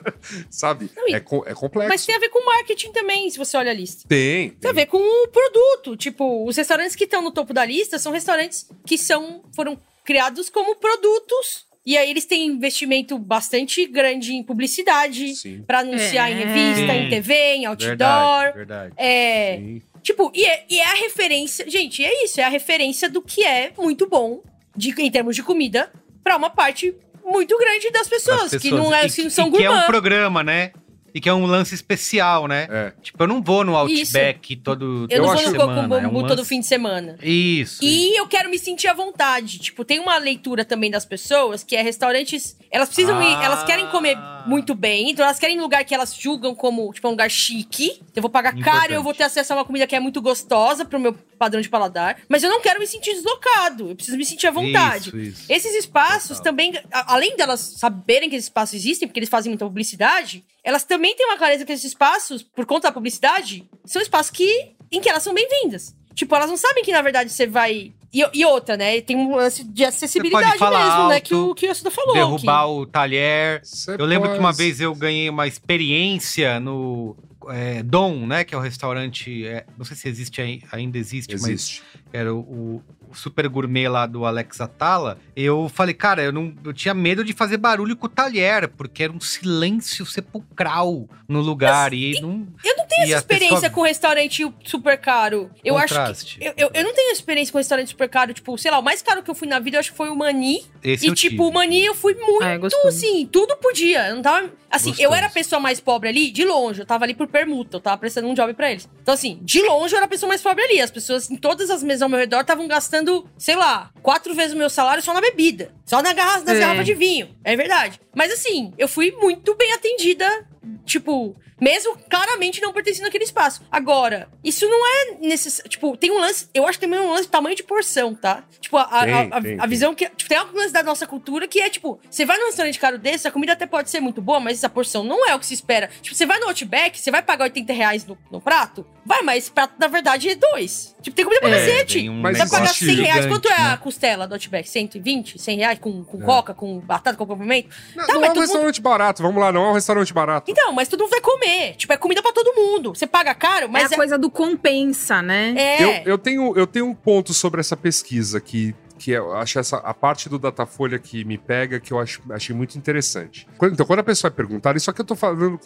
sabe? Não, é, é complexo. Mas tem a ver com marketing também, se você olha a lista. Tem. Tem, tem a ver com o produto. Tipo, os restaurantes que estão no topo da lista são restaurantes que são, foram criados como produtos e aí eles têm investimento bastante grande em publicidade para anunciar é. em revista, Sim. em TV, em outdoor. Verdade, verdade. É, Sim. Tipo, e é, e é, a referência. Gente, é isso, é a referência do que é muito bom de, em termos de comida para uma parte muito grande das pessoas, pessoas. que não é, assim, são e, que é um programa, né? E que é um lance especial, né? É. Tipo, eu não vou no Outback Isso. todo Eu não vou no Coco Bambu é um todo fim de semana. Isso. E eu quero me sentir à vontade. Tipo, tem uma leitura também das pessoas que é restaurantes. Elas precisam ah. ir, elas querem comer muito bem, então elas querem um lugar que elas julgam como, tipo, um lugar chique. Eu vou pagar Importante. caro e eu vou ter acesso a uma comida que é muito gostosa pro meu padrão de paladar. Mas eu não quero me sentir deslocado. Eu preciso me sentir à vontade. Isso, isso. Esses espaços Total. também, além delas saberem que esses espaços existem, porque eles fazem muita publicidade, elas também têm uma clareza que esses espaços, por conta da publicidade, são espaços que, em que elas são bem-vindas. Tipo, elas não sabem que, na verdade, você vai. E, e, outra, né? Tem um lance de acessibilidade mesmo, alto, né? Que o que o Assuda falou. Derrubar que... o talher. Você eu lembro que uma vez eu ganhei uma experiência no é, Dom, né? Que é o restaurante. É, não sei se existe ainda existe, existe. mas era o super gourmet lá do Alex Atala, eu falei, cara, eu não eu tinha medo de fazer barulho com o talher, porque era um silêncio sepulcral no lugar. Mas, e, não, eu não tenho essa experiência pessoa... com restaurante super caro. Eu Contraste. acho que. Eu, eu, eu, não tenho experiência com restaurante super caro. Tipo, sei lá, o mais caro que eu fui na vida, eu acho que foi o Mani. Esse e, tipo, tive. o Mani eu fui muito, ah, é assim, tudo podia. Eu não tava. Assim, gostoso. eu era a pessoa mais pobre ali, de longe. Eu tava ali por permuta, eu tava prestando um job pra eles. Então, assim, de longe eu era a pessoa mais pobre ali. As pessoas em todas as mesas ao meu redor estavam gastando, sei lá, quatro vezes o meu salário só na bebida. Só na garra nas é. garrafas de vinho. É verdade. Mas assim, eu fui muito bem atendida. Tipo, mesmo claramente não pertencendo àquele espaço. Agora, isso não é necessário. Tipo, tem um lance. Eu acho que também um lance de tamanho de porção, tá? Tipo, a, tem, a, a, tem, a visão que. Tipo, tem alguns lance da nossa cultura que é, tipo, você vai num restaurante caro desse, a comida até pode ser muito boa, mas a porção não é o que se espera. Tipo, você vai no Outback, você vai pagar 80 reais no, no prato? Vai, mas esse prato, na verdade, é dois. Tipo, tem comida pra é, cacete. Um você vai pagar 100 gigante, reais. Quanto é a né? costela do Outback? 120? 100 reais com, com é. coca, com batata, com complemento? Não, tá, não é um restaurante mundo... barato, vamos lá, não é um restaurante barato. Então, mas todo mundo vai comer. Tipo, é comida pra pra todo mundo. Você paga caro, mas. É a é... coisa do compensa, né? É. Eu, eu, tenho, eu tenho um ponto sobre essa pesquisa que que eu acho essa a parte do Datafolha que me pega, que eu acho, achei muito interessante. Então, quando a pessoa perguntar, isso aqui eu tô falando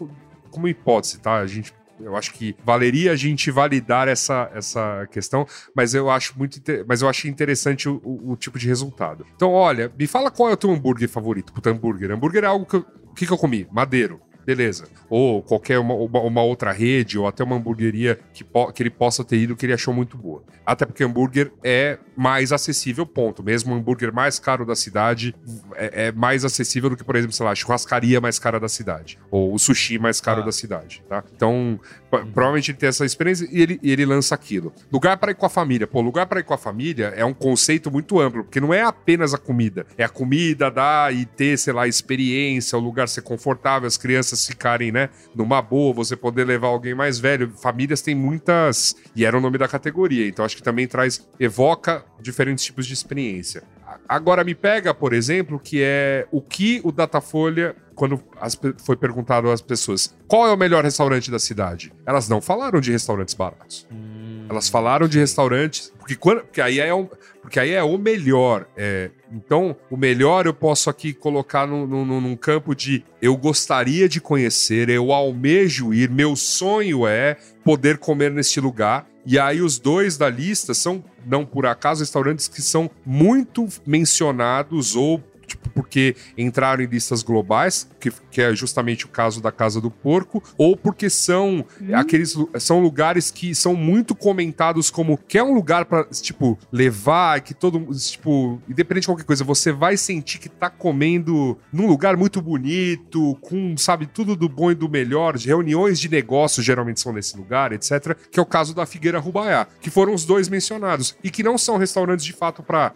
como hipótese, tá? A gente eu acho que valeria a gente validar essa, essa questão, mas eu acho muito mas eu achei interessante o, o, o, tipo de resultado. Então, olha, me fala qual é o teu hambúrguer favorito, puta hambúrguer. Hambúrguer é algo que eu, o que, que eu comi? Madeiro beleza. Ou qualquer uma, uma, outra rede, ou até uma hamburgueria que, que ele possa ter ido que ele achou muito boa. Até porque hambúrguer é mais acessível, ponto. Mesmo o hambúrguer mais caro da cidade é, é, mais acessível do que, por exemplo, sei lá, a churrascaria mais cara da cidade. Ou o sushi mais caro ah. da cidade, tá? Então, provavelmente ele tem essa experiência e ele, ele lança aquilo. Lugar para ir com a família. Pô, lugar para ir com a família é um conceito muito amplo, porque não é apenas a comida. É a comida, dar e ter, sei lá, experiência, o lugar ser confortável, as crianças ficarem, né, numa boa, você poder levar alguém mais velho. Famílias têm muitas. E era o nome da categoria. Então acho que também traz, evoca diferentes tipos de experiência. Agora me pega, por exemplo, que é o que o Datafolha, quando as, foi perguntado às pessoas qual é o melhor restaurante da cidade, elas não falaram de restaurantes baratos. Hum, elas falaram de restaurantes. Porque, quando, porque, aí, é um, porque aí é o melhor. É, então, o melhor eu posso aqui colocar no, no, num campo de eu gostaria de conhecer, eu almejo ir, meu sonho é poder comer neste lugar. E aí os dois da lista são, não por acaso, restaurantes que são muito mencionados ou tipo, porque entraram em listas globais, que, que é justamente o caso da Casa do Porco, ou porque são hum. aqueles são lugares que são muito comentados como que é um lugar para tipo levar, que todo tipo, independente de qualquer coisa, você vai sentir que tá comendo num lugar muito bonito, com, sabe, tudo do bom e do melhor, reuniões de negócios geralmente são nesse lugar, etc, que é o caso da Figueira Rubaiá, que foram os dois mencionados e que não são restaurantes de fato para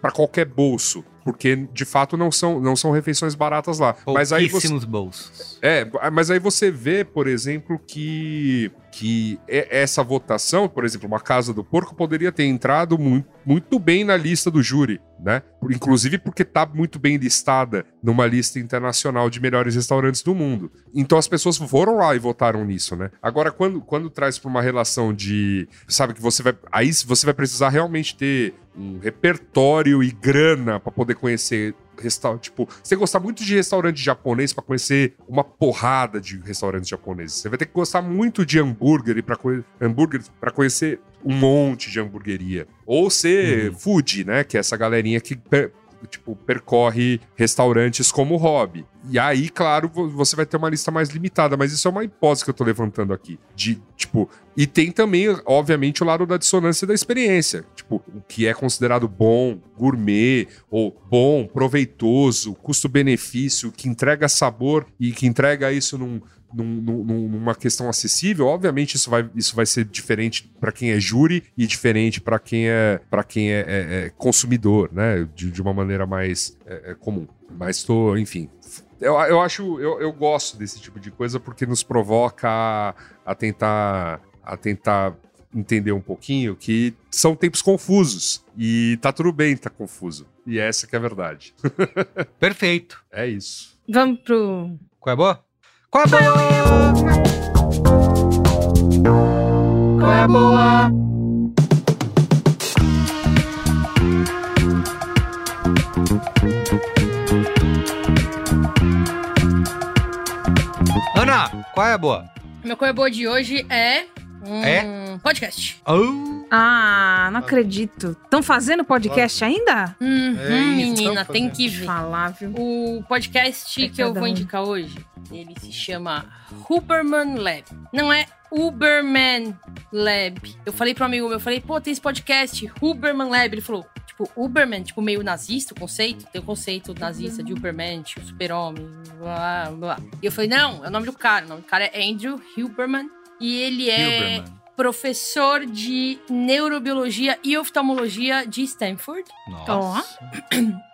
para qualquer bolso porque de fato não são, não são refeições baratas lá. Mas aí você, bolsos. É, mas aí você vê, por exemplo, que que essa votação, por exemplo, uma Casa do Porco poderia ter entrado muito, muito bem na lista do júri, né? Inclusive porque está muito bem listada numa lista internacional de melhores restaurantes do mundo. Então as pessoas foram lá e votaram nisso, né? Agora, quando, quando traz para uma relação de. Sabe que você vai. Aí você vai precisar realmente ter um repertório e grana para poder conhecer restaurante. Tipo, você gostar muito de restaurante japonês para conhecer uma porrada de restaurantes japoneses. Você vai ter que gostar muito de hambúrguer para hambúrguer para conhecer um monte de hamburgueria. Ou ser uhum. food, né? Que é essa galerinha que tipo, percorre restaurantes como hobby. E aí, claro, você vai ter uma lista mais limitada, mas isso é uma hipótese que eu tô levantando aqui. De, tipo, e tem também, obviamente, o lado da dissonância da experiência. Tipo, o que é considerado bom, gourmet, ou bom, proveitoso, custo-benefício, que entrega sabor e que entrega isso num, num, numa questão acessível, obviamente isso vai, isso vai ser diferente para quem é júri e diferente para quem é para quem é, é, é, consumidor, né? De, de uma maneira mais é, é comum. Mas estou, enfim. Eu, eu acho, eu, eu gosto desse tipo de coisa porque nos provoca a, a tentar a tentar entender um pouquinho que são tempos confusos e tá tudo bem tá confuso. E essa que é a verdade. Perfeito. É isso. Vamos pro Qual é boa? Qual é boa? Qual é boa? Ana, qual é a boa? Meu qual é boa de hoje é um é? podcast. Oh. Ah, não acredito. Estão fazendo podcast ainda? Uhum, é menina, tem que ver. Falar, viu? O podcast é que eu vou indicar hoje, ele se chama Huberman Lab. Não é Uberman Lab. Eu falei pro amigo meu, eu falei, pô, tem esse podcast, Huberman Lab. Ele falou, tipo, Uberman, tipo, meio nazista o conceito. Tem o conceito nazista de Uberman, tipo, super-homem, blá, blá. E eu falei, não, é o nome do cara. O nome do cara é Andrew Huberman. E ele é Huberman. professor de neurobiologia e oftalmologia de Stanford. Nossa.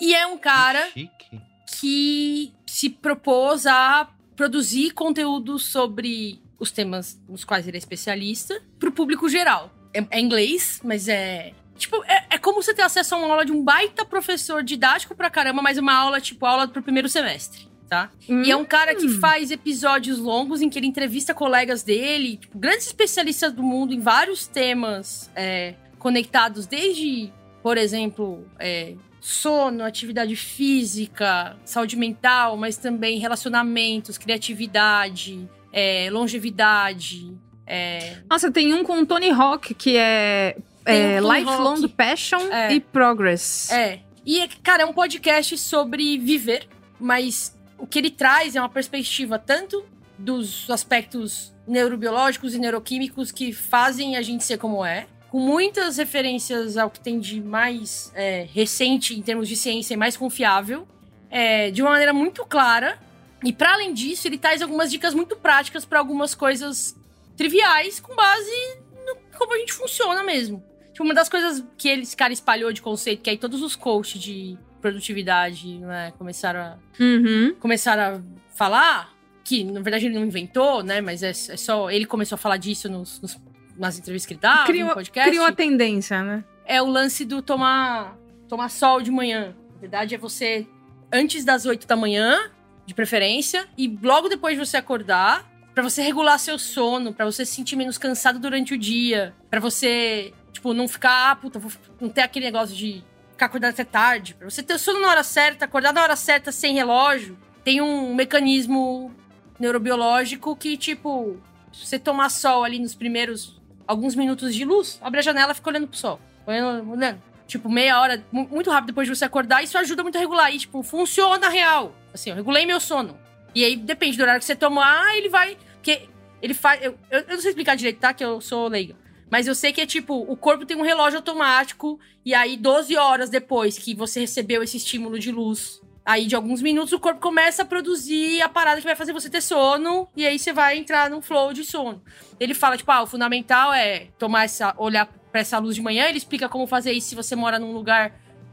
E é um cara que se propôs a produzir conteúdo sobre os temas nos quais ele é especialista para o público geral. É, é, inglês, mas é. Tipo, é, é, como você ter acesso a uma aula de um baita professor didático pra caramba, mas uma aula, tipo, aula pro primeiro semestre tá? Hum. E é um cara que hum. faz episódios longos em que ele entrevista colegas dele, tipo, grandes especialistas do mundo em vários temas é, conectados, desde, por exemplo, é, sono, atividade física, saúde mental, mas também relacionamentos, criatividade, é, longevidade. É... Nossa, tem um com o Tony Hawk que é, é Lifelong Rock. Passion é. e Progress. É. E, cara, é um podcast sobre viver, mas o que ele traz é uma perspectiva tanto dos aspectos neurobiológicos e neuroquímicos que fazem a gente ser como é, com muitas referências ao que tem de mais é, recente em termos de ciência e mais confiável, é, de uma maneira muito clara. E para além disso, ele traz algumas dicas muito práticas para algumas coisas triviais, com base no como a gente funciona mesmo. Tipo, uma das coisas que esse cara espalhou de conceito, que aí todos os coaches de produtividade, né, começaram a, uhum. começaram a falar, que na verdade ele não inventou, né, mas é, é só, ele começou a falar disso nos, nos, nas entrevistas que ele dava, criou, no podcast. Criou a tendência, né? É o lance do tomar, tomar sol de manhã. Na verdade é você, antes das 8 da manhã, de preferência, e logo depois de você acordar, para você regular seu sono, para você se sentir menos cansado durante o dia, para você, tipo, não ficar, ah, puta, vou, não ter aquele negócio de ficar acordado até tarde. Pra você ter sono na hora certa, acordar na hora certa sem relógio, tem um mecanismo neurobiológico que, tipo, se você tomar sol ali nos primeiros alguns minutos de luz, abre a janela e fica olhando pro sol. Olhando, olhando. tipo, meia hora, muito rápido depois de você acordar, isso ajuda muito a regular. E, tipo, funciona real. Assim, eu regulei meu sono. E aí, depende do horário que você tomar, ele vai. Porque ele faz. Eu, eu, não sei explicar direito, tá? Que eu sou leiga. Mas eu sei que é tipo, o corpo tem um relógio automático, e aí 12 horas depois que você recebeu esse estímulo de luz, aí de alguns minutos o corpo começa a produzir a parada que vai fazer você ter sono, e aí você vai entrar num flow de sono. Ele fala, tipo, ah, o fundamental é tomar essa. olhar para essa luz de manhã, ele explica como fazer isso se você mora num lugar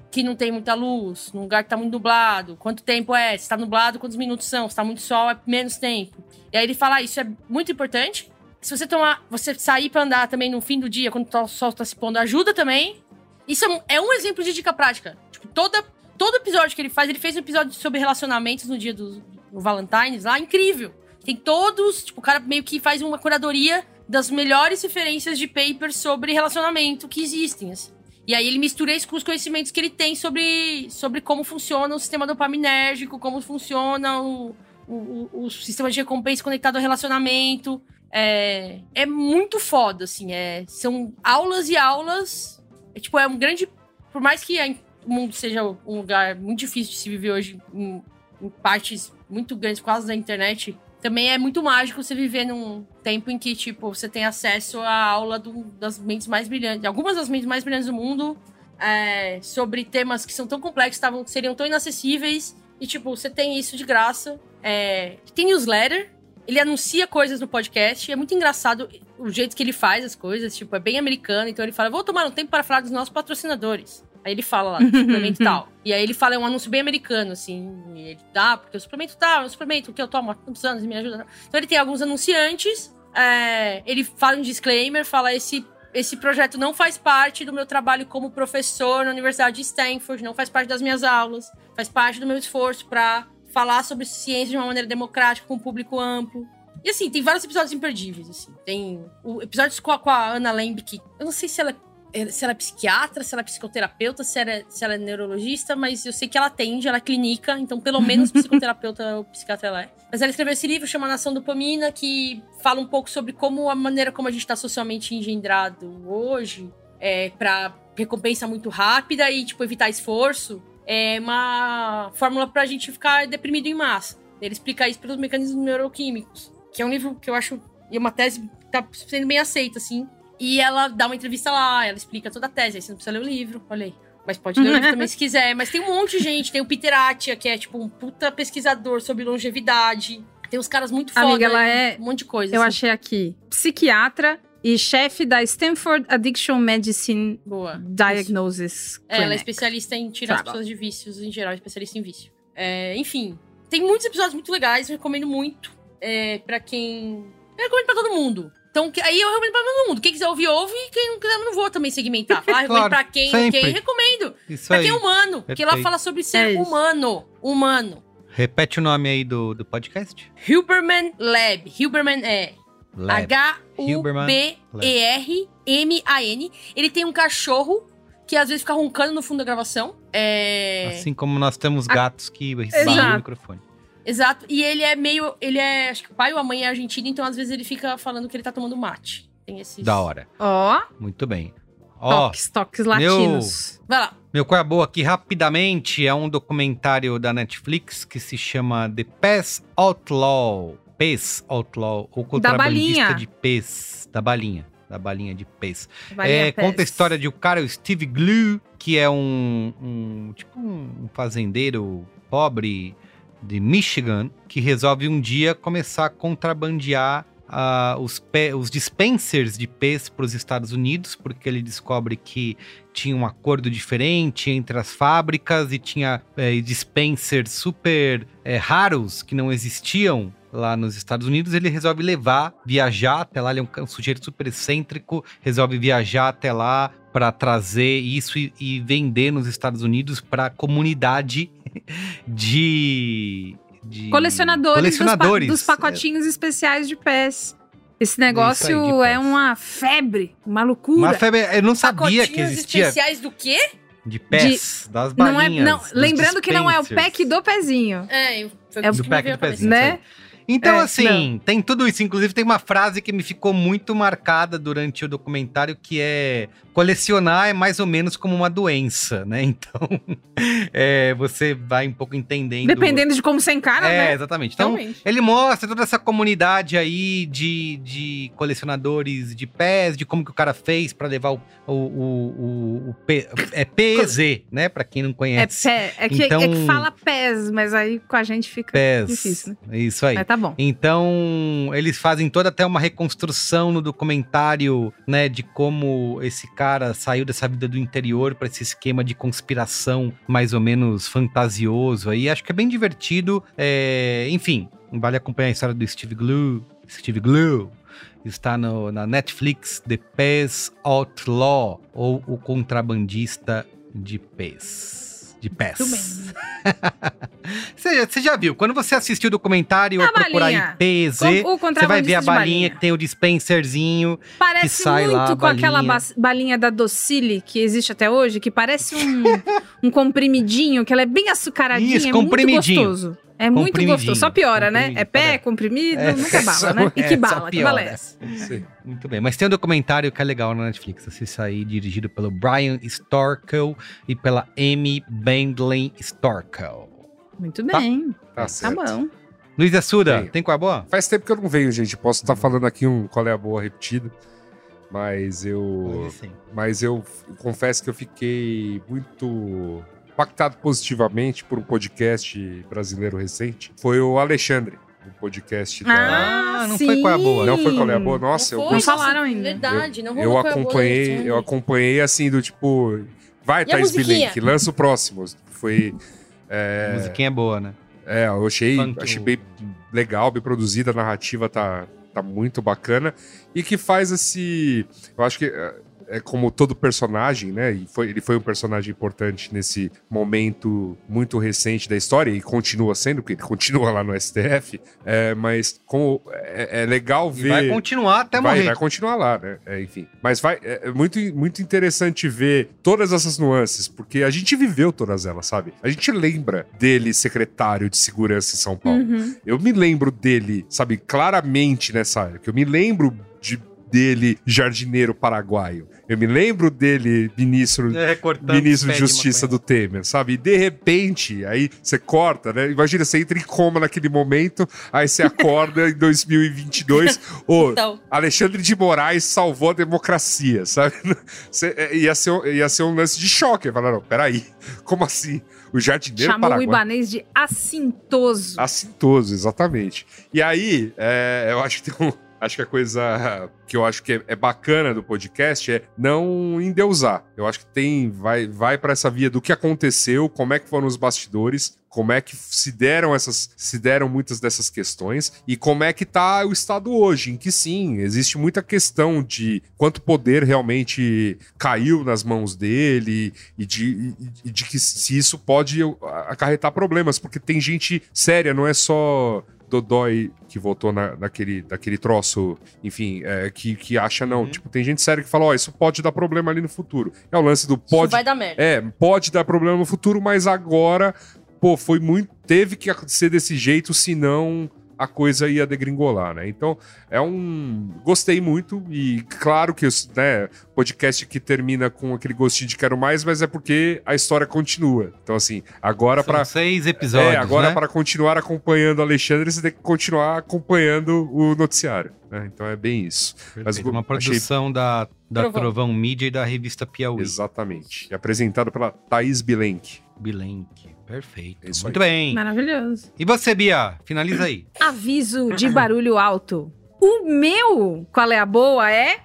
que não tem muita luz, num lugar que tá muito nublado, quanto tempo é, se tá nublado, quantos minutos são, se tá muito sol, é menos tempo. E aí ele fala, ah, isso é muito importante. Se você tomar, você sair para andar também no fim do dia, quando o sol tá se pondo, ajuda também. Isso é um exemplo de dica prática. Tipo, toda, todo episódio que ele faz, ele fez um episódio sobre relacionamentos no dia do, do Valentine's lá, incrível. Tem todos, tipo, o cara meio que faz uma curadoria das melhores referências de papers sobre relacionamento que existem, assim. E aí ele mistura isso com os conhecimentos que ele tem sobre, sobre como funciona o sistema dopaminérgico, como funciona o, o, o, sistema de recompensa conectado ao relacionamento. É, é muito foda, assim. É, são aulas e aulas. É, tipo, é um grande. Por mais que o mundo seja um lugar muito difícil de se viver hoje, em, em partes muito grandes, quase da internet, também é muito mágico você viver num tempo em que, tipo, você tem acesso à aula do, das mentes mais brilhantes, algumas das mentes mais brilhantes do mundo, é, sobre temas que são tão complexos, tavam, seriam tão inacessíveis, e, tipo, você tem isso de graça. É, tem newsletter, ele anuncia coisas no podcast, é muito engraçado o jeito que ele faz as coisas, tipo, é bem americano, então ele fala, vou tomar um tempo para falar dos nossos patrocinadores. Aí ele fala lá, suplemento tal. E aí ele fala, é um anúncio bem americano, assim. E ele dá, ah, porque o suplemento tal, o suplemento que eu tomo há tantos anos e me ajuda. Então ele tem alguns anunciantes, é, ele fala um disclaimer, fala esse. Esse projeto não faz parte do meu trabalho como professor na Universidade de Stanford, não faz parte das minhas aulas, faz parte do meu esforço para falar sobre ciência de uma maneira democrática, com um público amplo. E assim, tem vários episódios imperdíveis, assim. Tem o episódio com a, com a Ana Lemb, que eu não sei se ela é se ela é psiquiatra, se ela é psicoterapeuta, se ela é, se ela é neurologista, mas eu sei que ela atende, ela é clínica, então pelo menos psicoterapeuta ou psiquiatra ela é. Mas ela escreveu esse livro chamado Nação Dopamina, que fala um pouco sobre como a maneira como a gente está socialmente engendrado hoje, é, para recompensa muito rápida e, tipo, evitar esforço, é uma fórmula pra gente ficar deprimido em massa. Ele explica isso pelos mecanismos neuroquímicos, que é um livro que eu acho, e é uma tese que tá sendo bem aceita, assim, e ela dá uma entrevista lá, ela explica toda a tese. Aí você não precisa ler o livro, olha aí. Mas pode ler o livro também se quiser. Mas tem um monte de gente. Tem o Peter Atia, que é tipo um puta pesquisador sobre longevidade. Tem uns caras muito foda. Amiga, ela é... Um monte de coisa. Eu assim. achei aqui. Psiquiatra e chefe da Stanford Addiction Medicine Boa. Diagnosis é, ela é especialista em tirar as pessoas de vícios, em geral, especialista em vício. É, enfim, tem muitos episódios muito legais, eu recomendo muito. É, para quem. Eu recomendo pra todo mundo. Então, aí eu recomendo pra todo mundo. Quem quiser ouvir, ouve. E quem não quiser, eu não vou também segmentar. Falar, claro, recomendo pra quem, sempre. quem recomendo. Isso pra aí. quem é humano. Porque lá fala sobre ser é humano. Humano. Repete o nome aí do, do podcast. Huberman Lab. Huberman é H-U-B-E-R-M-A-N. Ele tem um cachorro que às vezes fica roncando no fundo da gravação. É... Assim como nós temos gatos que recebem o microfone. Exato. E ele é meio. Ele é. Acho que o pai ou a mãe é argentino, então às vezes ele fica falando que ele tá tomando mate. Tem esses. Da hora. Ó. Oh. Muito bem. Ó. Toques, toques latinos. Meu... Vai lá. Meu qual é boa aqui rapidamente é um documentário da Netflix que se chama The Pass Outlaw. Pes Outlaw, contrabandista de pes, da balinha, da balinha de pes. Balinha é, conta a história de um cara, o Steve Glue, que é um, um tipo um fazendeiro pobre de Michigan, que resolve um dia começar a contrabandear uh, os, os dispensers de pés para os Estados Unidos, porque ele descobre que tinha um acordo diferente entre as fábricas e tinha é, dispensers super é, raros que não existiam lá nos Estados Unidos, ele resolve levar, viajar até lá. Ele é um, um sujeito super excêntrico, resolve viajar até lá para trazer isso e, e, vender nos Estados Unidos para a comunidade de, de colecionadores, colecionadores. Dos, pa dos pacotinhos é. especiais de pés. Esse negócio é uma febre, uma loucura. Uma febre, eu não sabia que existia. especiais do quê? De pés, de, das balinhas. Não é, não, lembrando que não é o pack do pezinho. É, foi é o do pack do pezinho. Né? Então, é, assim, não. tem tudo isso. Inclusive, tem uma frase que me ficou muito marcada durante o documentário que é colecionar é mais ou menos como uma doença, né? Então, é, você vai um pouco entendendo. Dependendo de como você encara, é, né? É, exatamente. Então, Realmente. ele mostra toda essa comunidade aí de, de colecionadores de pés, de como que o cara fez para levar o, o, o, o, P, é PZ, né? Para quem não conhece. É pé. É que, então, é que fala pés, mas aí com a gente fica pés, difícil, né? Isso aí. Mas tá bom. Então, eles fazem toda até uma reconstrução no documentário, né? De como esse cara saiu dessa vida do interior para esse esquema de conspiração mais ou menos fantasioso aí. Acho que é bem divertido. É, enfim, vale acompanhar a história do Steve Glue. Steve Glue está no, na Netflix The Pez Outlaw ou O Contrabandista de Pez de pés. você, você já viu, quando você assistiu o documentário ou procurar em PZ, você vai ver a balinha, balinha, que tem o dispenserzinho. Parece que sai muito lá, com aquela balinha da Docile que existe até hoje, que parece um, um comprimidinho, que ela é bem açucaradinha, Isso, é comprimidinho. muito gostoso. É muito gostoso. Só piora, né? É pé, comprimido, é, nunca bala, né? E que bala, que bala é essa? Muito bem. Mas tem um documentário que é legal na Netflix. Assista aí, dirigido pelo Brian Storkel e pela Amy Bendlin Storkel. Muito bem. Tá, tá, certo. tá bom. Luiz Assuda, tem qual é a boa? Faz tempo que eu não venho, gente. Posso estar falando aqui um qual é a boa repetido. Mas eu. Mas eu confesso que eu fiquei muito impactado positivamente por um podcast brasileiro recente foi o Alexandre. O podcast da. Ah, não sim. foi qual é a boa. Não foi qual é a boa? Nossa, não eu. Não falaram ainda. Verdade, não Eu acompanhei, eu acompanhei assim, do tipo. Vai, Thais Bilink, lança o próximo. Foi. É... A musiquinha é boa, né? É, eu achei, achei bem legal, bem produzida, a narrativa tá, tá muito bacana. E que faz esse. Eu acho que é, como todo personagem, né? E foi, ele foi um personagem importante nesse momento muito recente da história e continua sendo, porque ele continua lá no STF. É, mas como é, é legal ver. E vai continuar até vai, morrer. Vai continuar lá, né? É, enfim. Mas vai, é, é muito, muito interessante ver todas essas nuances, porque a gente viveu todas elas, sabe? A gente lembra dele secretário de segurança em São Paulo. Uhum. Eu me lembro dele, sabe, claramente nessa área, que eu me lembro de dele jardineiro paraguaio. Eu me lembro dele ministro, é, ministro de Justiça do Temer, sabe? E de repente, aí você corta, né? Imagina, você entra em coma naquele momento, aí você acorda em 2022, ô, então. Alexandre de Moraes salvou a democracia, sabe? Você, é, ia, ser, ia ser um lance de choque. Falaram, não, peraí, como assim? O jardineiro Chamou Paraguai. o ibanês de assintoso. Assintoso, exatamente. E aí, é, eu acho que tem um acho que a coisa que eu acho que é, é bacana do podcast é não endeusar. Eu acho que tem, vai, vai para essa via do que aconteceu, como é que foram os bastidores, como é que se deram essas se deram muitas dessas questões e como é que tá o estado hoje, em que sim, existe muita questão de quanto poder realmente caiu nas mãos dele e de, e de que se isso pode acarretar problemas, porque tem gente séria, não é só Dodói que votou na, naquele, naquele troço, enfim, é, que, que acha não. Uhum. Tipo, tem gente séria que fala, ó, oh, isso pode dar problema ali no futuro. É o lance do pode. Isso vai dar merda. É, pode dar problema no futuro, mas agora, pô, foi muito. Teve que acontecer desse jeito, senão a coisa ia degringolar, né? Então, é um. Gostei muito, e claro que né, podcast que termina com aquele gostinho de quero mais, mas é porque a história continua. Então, assim, agora para seis episódios. É, agora né? para continuar acompanhando o Alexandre, você tem que continuar acompanhando o noticiário. Né? Então é bem isso. Mas, uma produção achei... da, da Trovão. Trovão Mídia e da revista Piauí. Exatamente. E apresentado pela Thaís Bilenque. Bilenque. Perfeito. Isso Muito aí. bem. Maravilhoso. E você, Bia? Finaliza aí. Aviso de barulho alto. O meu, qual é a boa, é...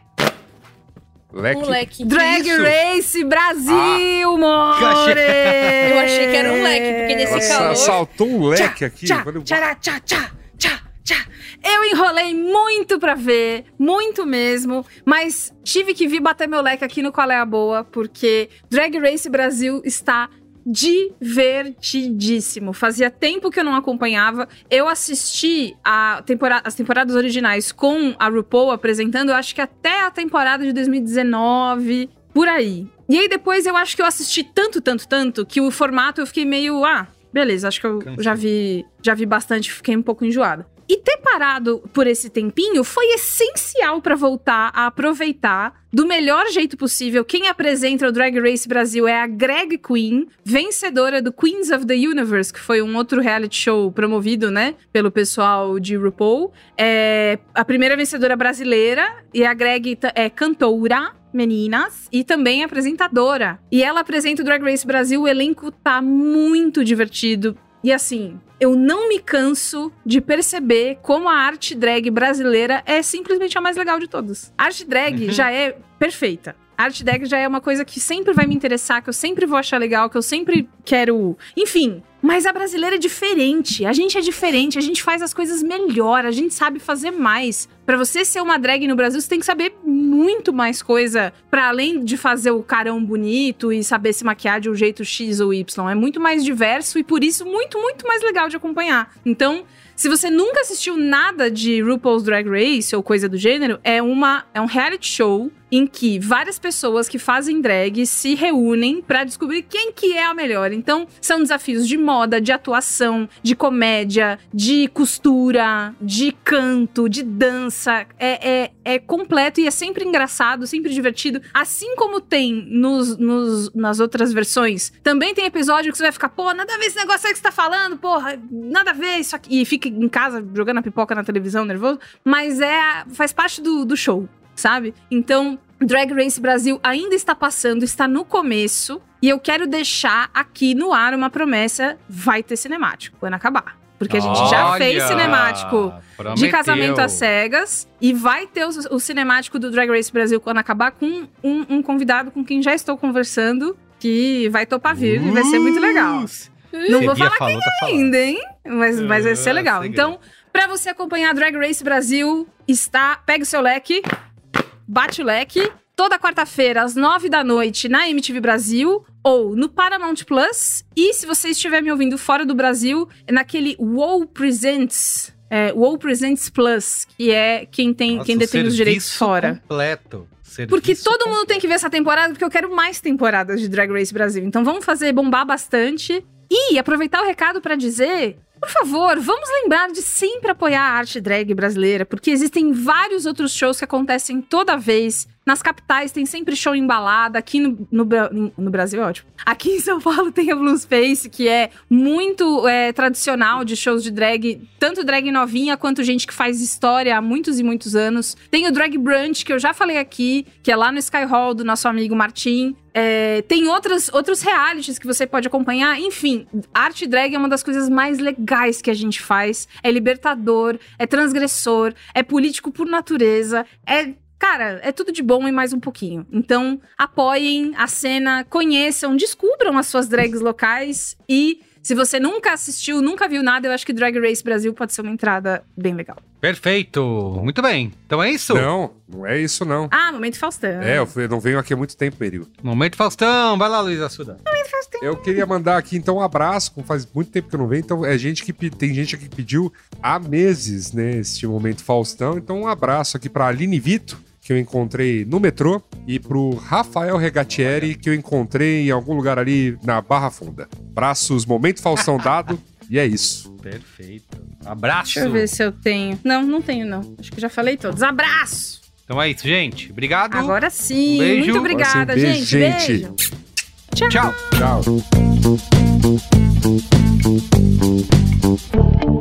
Leque. Um leque. Drag Isso. Race Brasil, ah. more! Eu achei que era um leque, porque nesse Nossa, calor... saltou um leque tchá, aqui. Tchá, tchá, tchá, tchá, tchá, tchá. Eu enrolei muito pra ver, muito mesmo, mas tive que vir bater meu leque aqui no Qual é a Boa, porque Drag Race Brasil está divertidíssimo. Fazia tempo que eu não acompanhava. Eu assisti a temporada, as temporadas originais com a RuPaul apresentando, eu acho que até a temporada de 2019, por aí. E aí depois eu acho que eu assisti tanto, tanto, tanto, que o formato eu fiquei meio, ah, beleza, acho que eu já vi, já vi bastante, fiquei um pouco enjoada. E ter parado por esse tempinho foi essencial para voltar a aproveitar do melhor jeito possível. Quem apresenta o Drag Race Brasil é a Greg Queen, vencedora do Queens of the Universe, que foi um outro reality show promovido, né, pelo pessoal de RuPaul. É a primeira vencedora brasileira e a Greg é cantora meninas e também apresentadora. E ela apresenta o Drag Race Brasil, o elenco tá muito divertido. E assim, eu não me canso de perceber como a arte drag brasileira é simplesmente a mais legal de todas. A arte drag uhum. já é perfeita. A arte drag já é uma coisa que sempre vai me interessar, que eu sempre vou achar legal, que eu sempre quero. Enfim, mas a brasileira é diferente. A gente é diferente, a gente faz as coisas melhor, a gente sabe fazer mais. Para você ser uma drag no Brasil, você tem que saber muito mais coisa para além de fazer o carão bonito e saber se maquiar de um jeito X ou Y. É muito mais diverso e por isso muito, muito mais legal de acompanhar. Então, se você nunca assistiu nada de RuPaul's Drag Race ou coisa do gênero, é, uma, é um reality show em que várias pessoas que fazem drag se reúnem para descobrir quem que é a melhor. Então, são desafios de moda, de atuação, de comédia, de costura, de canto, de dança. É, é, é completo e é sempre engraçado, sempre divertido. Assim como tem nos, nos, nas outras versões, também tem episódio que você vai ficar, pô, nada a ver esse negócio aí que você tá falando, porra, nada a ver isso aqui. E fica em casa jogando a pipoca na televisão, nervoso. Mas é faz parte do, do show sabe? Então, Drag Race Brasil ainda está passando, está no começo. E eu quero deixar aqui no ar uma promessa: vai ter cinemático quando acabar. Porque a gente Olha, já fez cinemático prometeu. de casamento às cegas. E vai ter o, o, cinemático do Drag Race Brasil quando acabar com um, um, convidado com quem já estou conversando. Que vai topar vir uh, e vai ser muito legal. Não vou falar falou, quem tá ainda, hein? Mas, mas vai ser ah, legal. Então, para você acompanhar Drag Race Brasil, está. Pega o seu leque Bate o Leque, toda quarta-feira, às nove da noite, na MTV Brasil ou no Paramount Plus. E se você estiver me ouvindo fora do Brasil, é naquele WoW Presents. É, WoW Presents Plus, que é quem tem Nossa, quem detém os direitos fora. completo. Serviço porque todo completo. mundo tem que ver essa temporada, porque eu quero mais temporadas de Drag Race Brasil. Então vamos fazer bombar bastante. E aproveitar o recado para dizer por favor, vamos lembrar de sempre apoiar a arte drag brasileira, porque existem vários outros shows que acontecem toda vez nas capitais tem sempre show embalada. Aqui no, no, no, Brasil é ótimo. Aqui em São Paulo tem a Blue Space, que é muito é, tradicional de shows de drag, tanto drag novinha quanto gente que faz história há muitos e muitos anos. Tem o Drag Brunch, que eu já falei aqui, que é lá no Sky Hall do nosso amigo Martim. É, tem outros, outros realities que você pode acompanhar. Enfim, arte drag é uma das coisas mais legais que a gente faz. É libertador, é transgressor, é político por natureza, é Cara, é tudo de bom e mais um pouquinho. Então, apoiem a cena, conheçam, descubram as suas drags locais e se você nunca assistiu, nunca viu nada, eu acho que Drag Race Brasil pode ser uma entrada bem legal. Perfeito. Muito bem. Então é isso? Não, não é isso não. Ah, Momento Faustão. É, eu não venho aqui há muito tempo, período. Momento Faustão. Vai lá, Luiz Assuda. Momento Faustão. Eu queria mandar aqui então um abraço, faz muito tempo que eu não venho, então é gente que tem gente aqui que pediu há meses, né, este Momento Faustão. Então um abraço aqui para Aline Vito, que eu encontrei no metrô, e pro Rafael Regatieri, que eu encontrei em algum lugar ali na Barra Funda. Braços, momento Faustão dado, e é isso. Perfeito. Abraço. Deixa eu ver se eu tenho. Não, não tenho, não. Acho que já falei todos. Abraço! Então é isso, gente. Obrigado. Agora sim. Um beijo. Muito obrigada, sim, beijo, gente. Beijo. Tchau. Tchau. Tchau.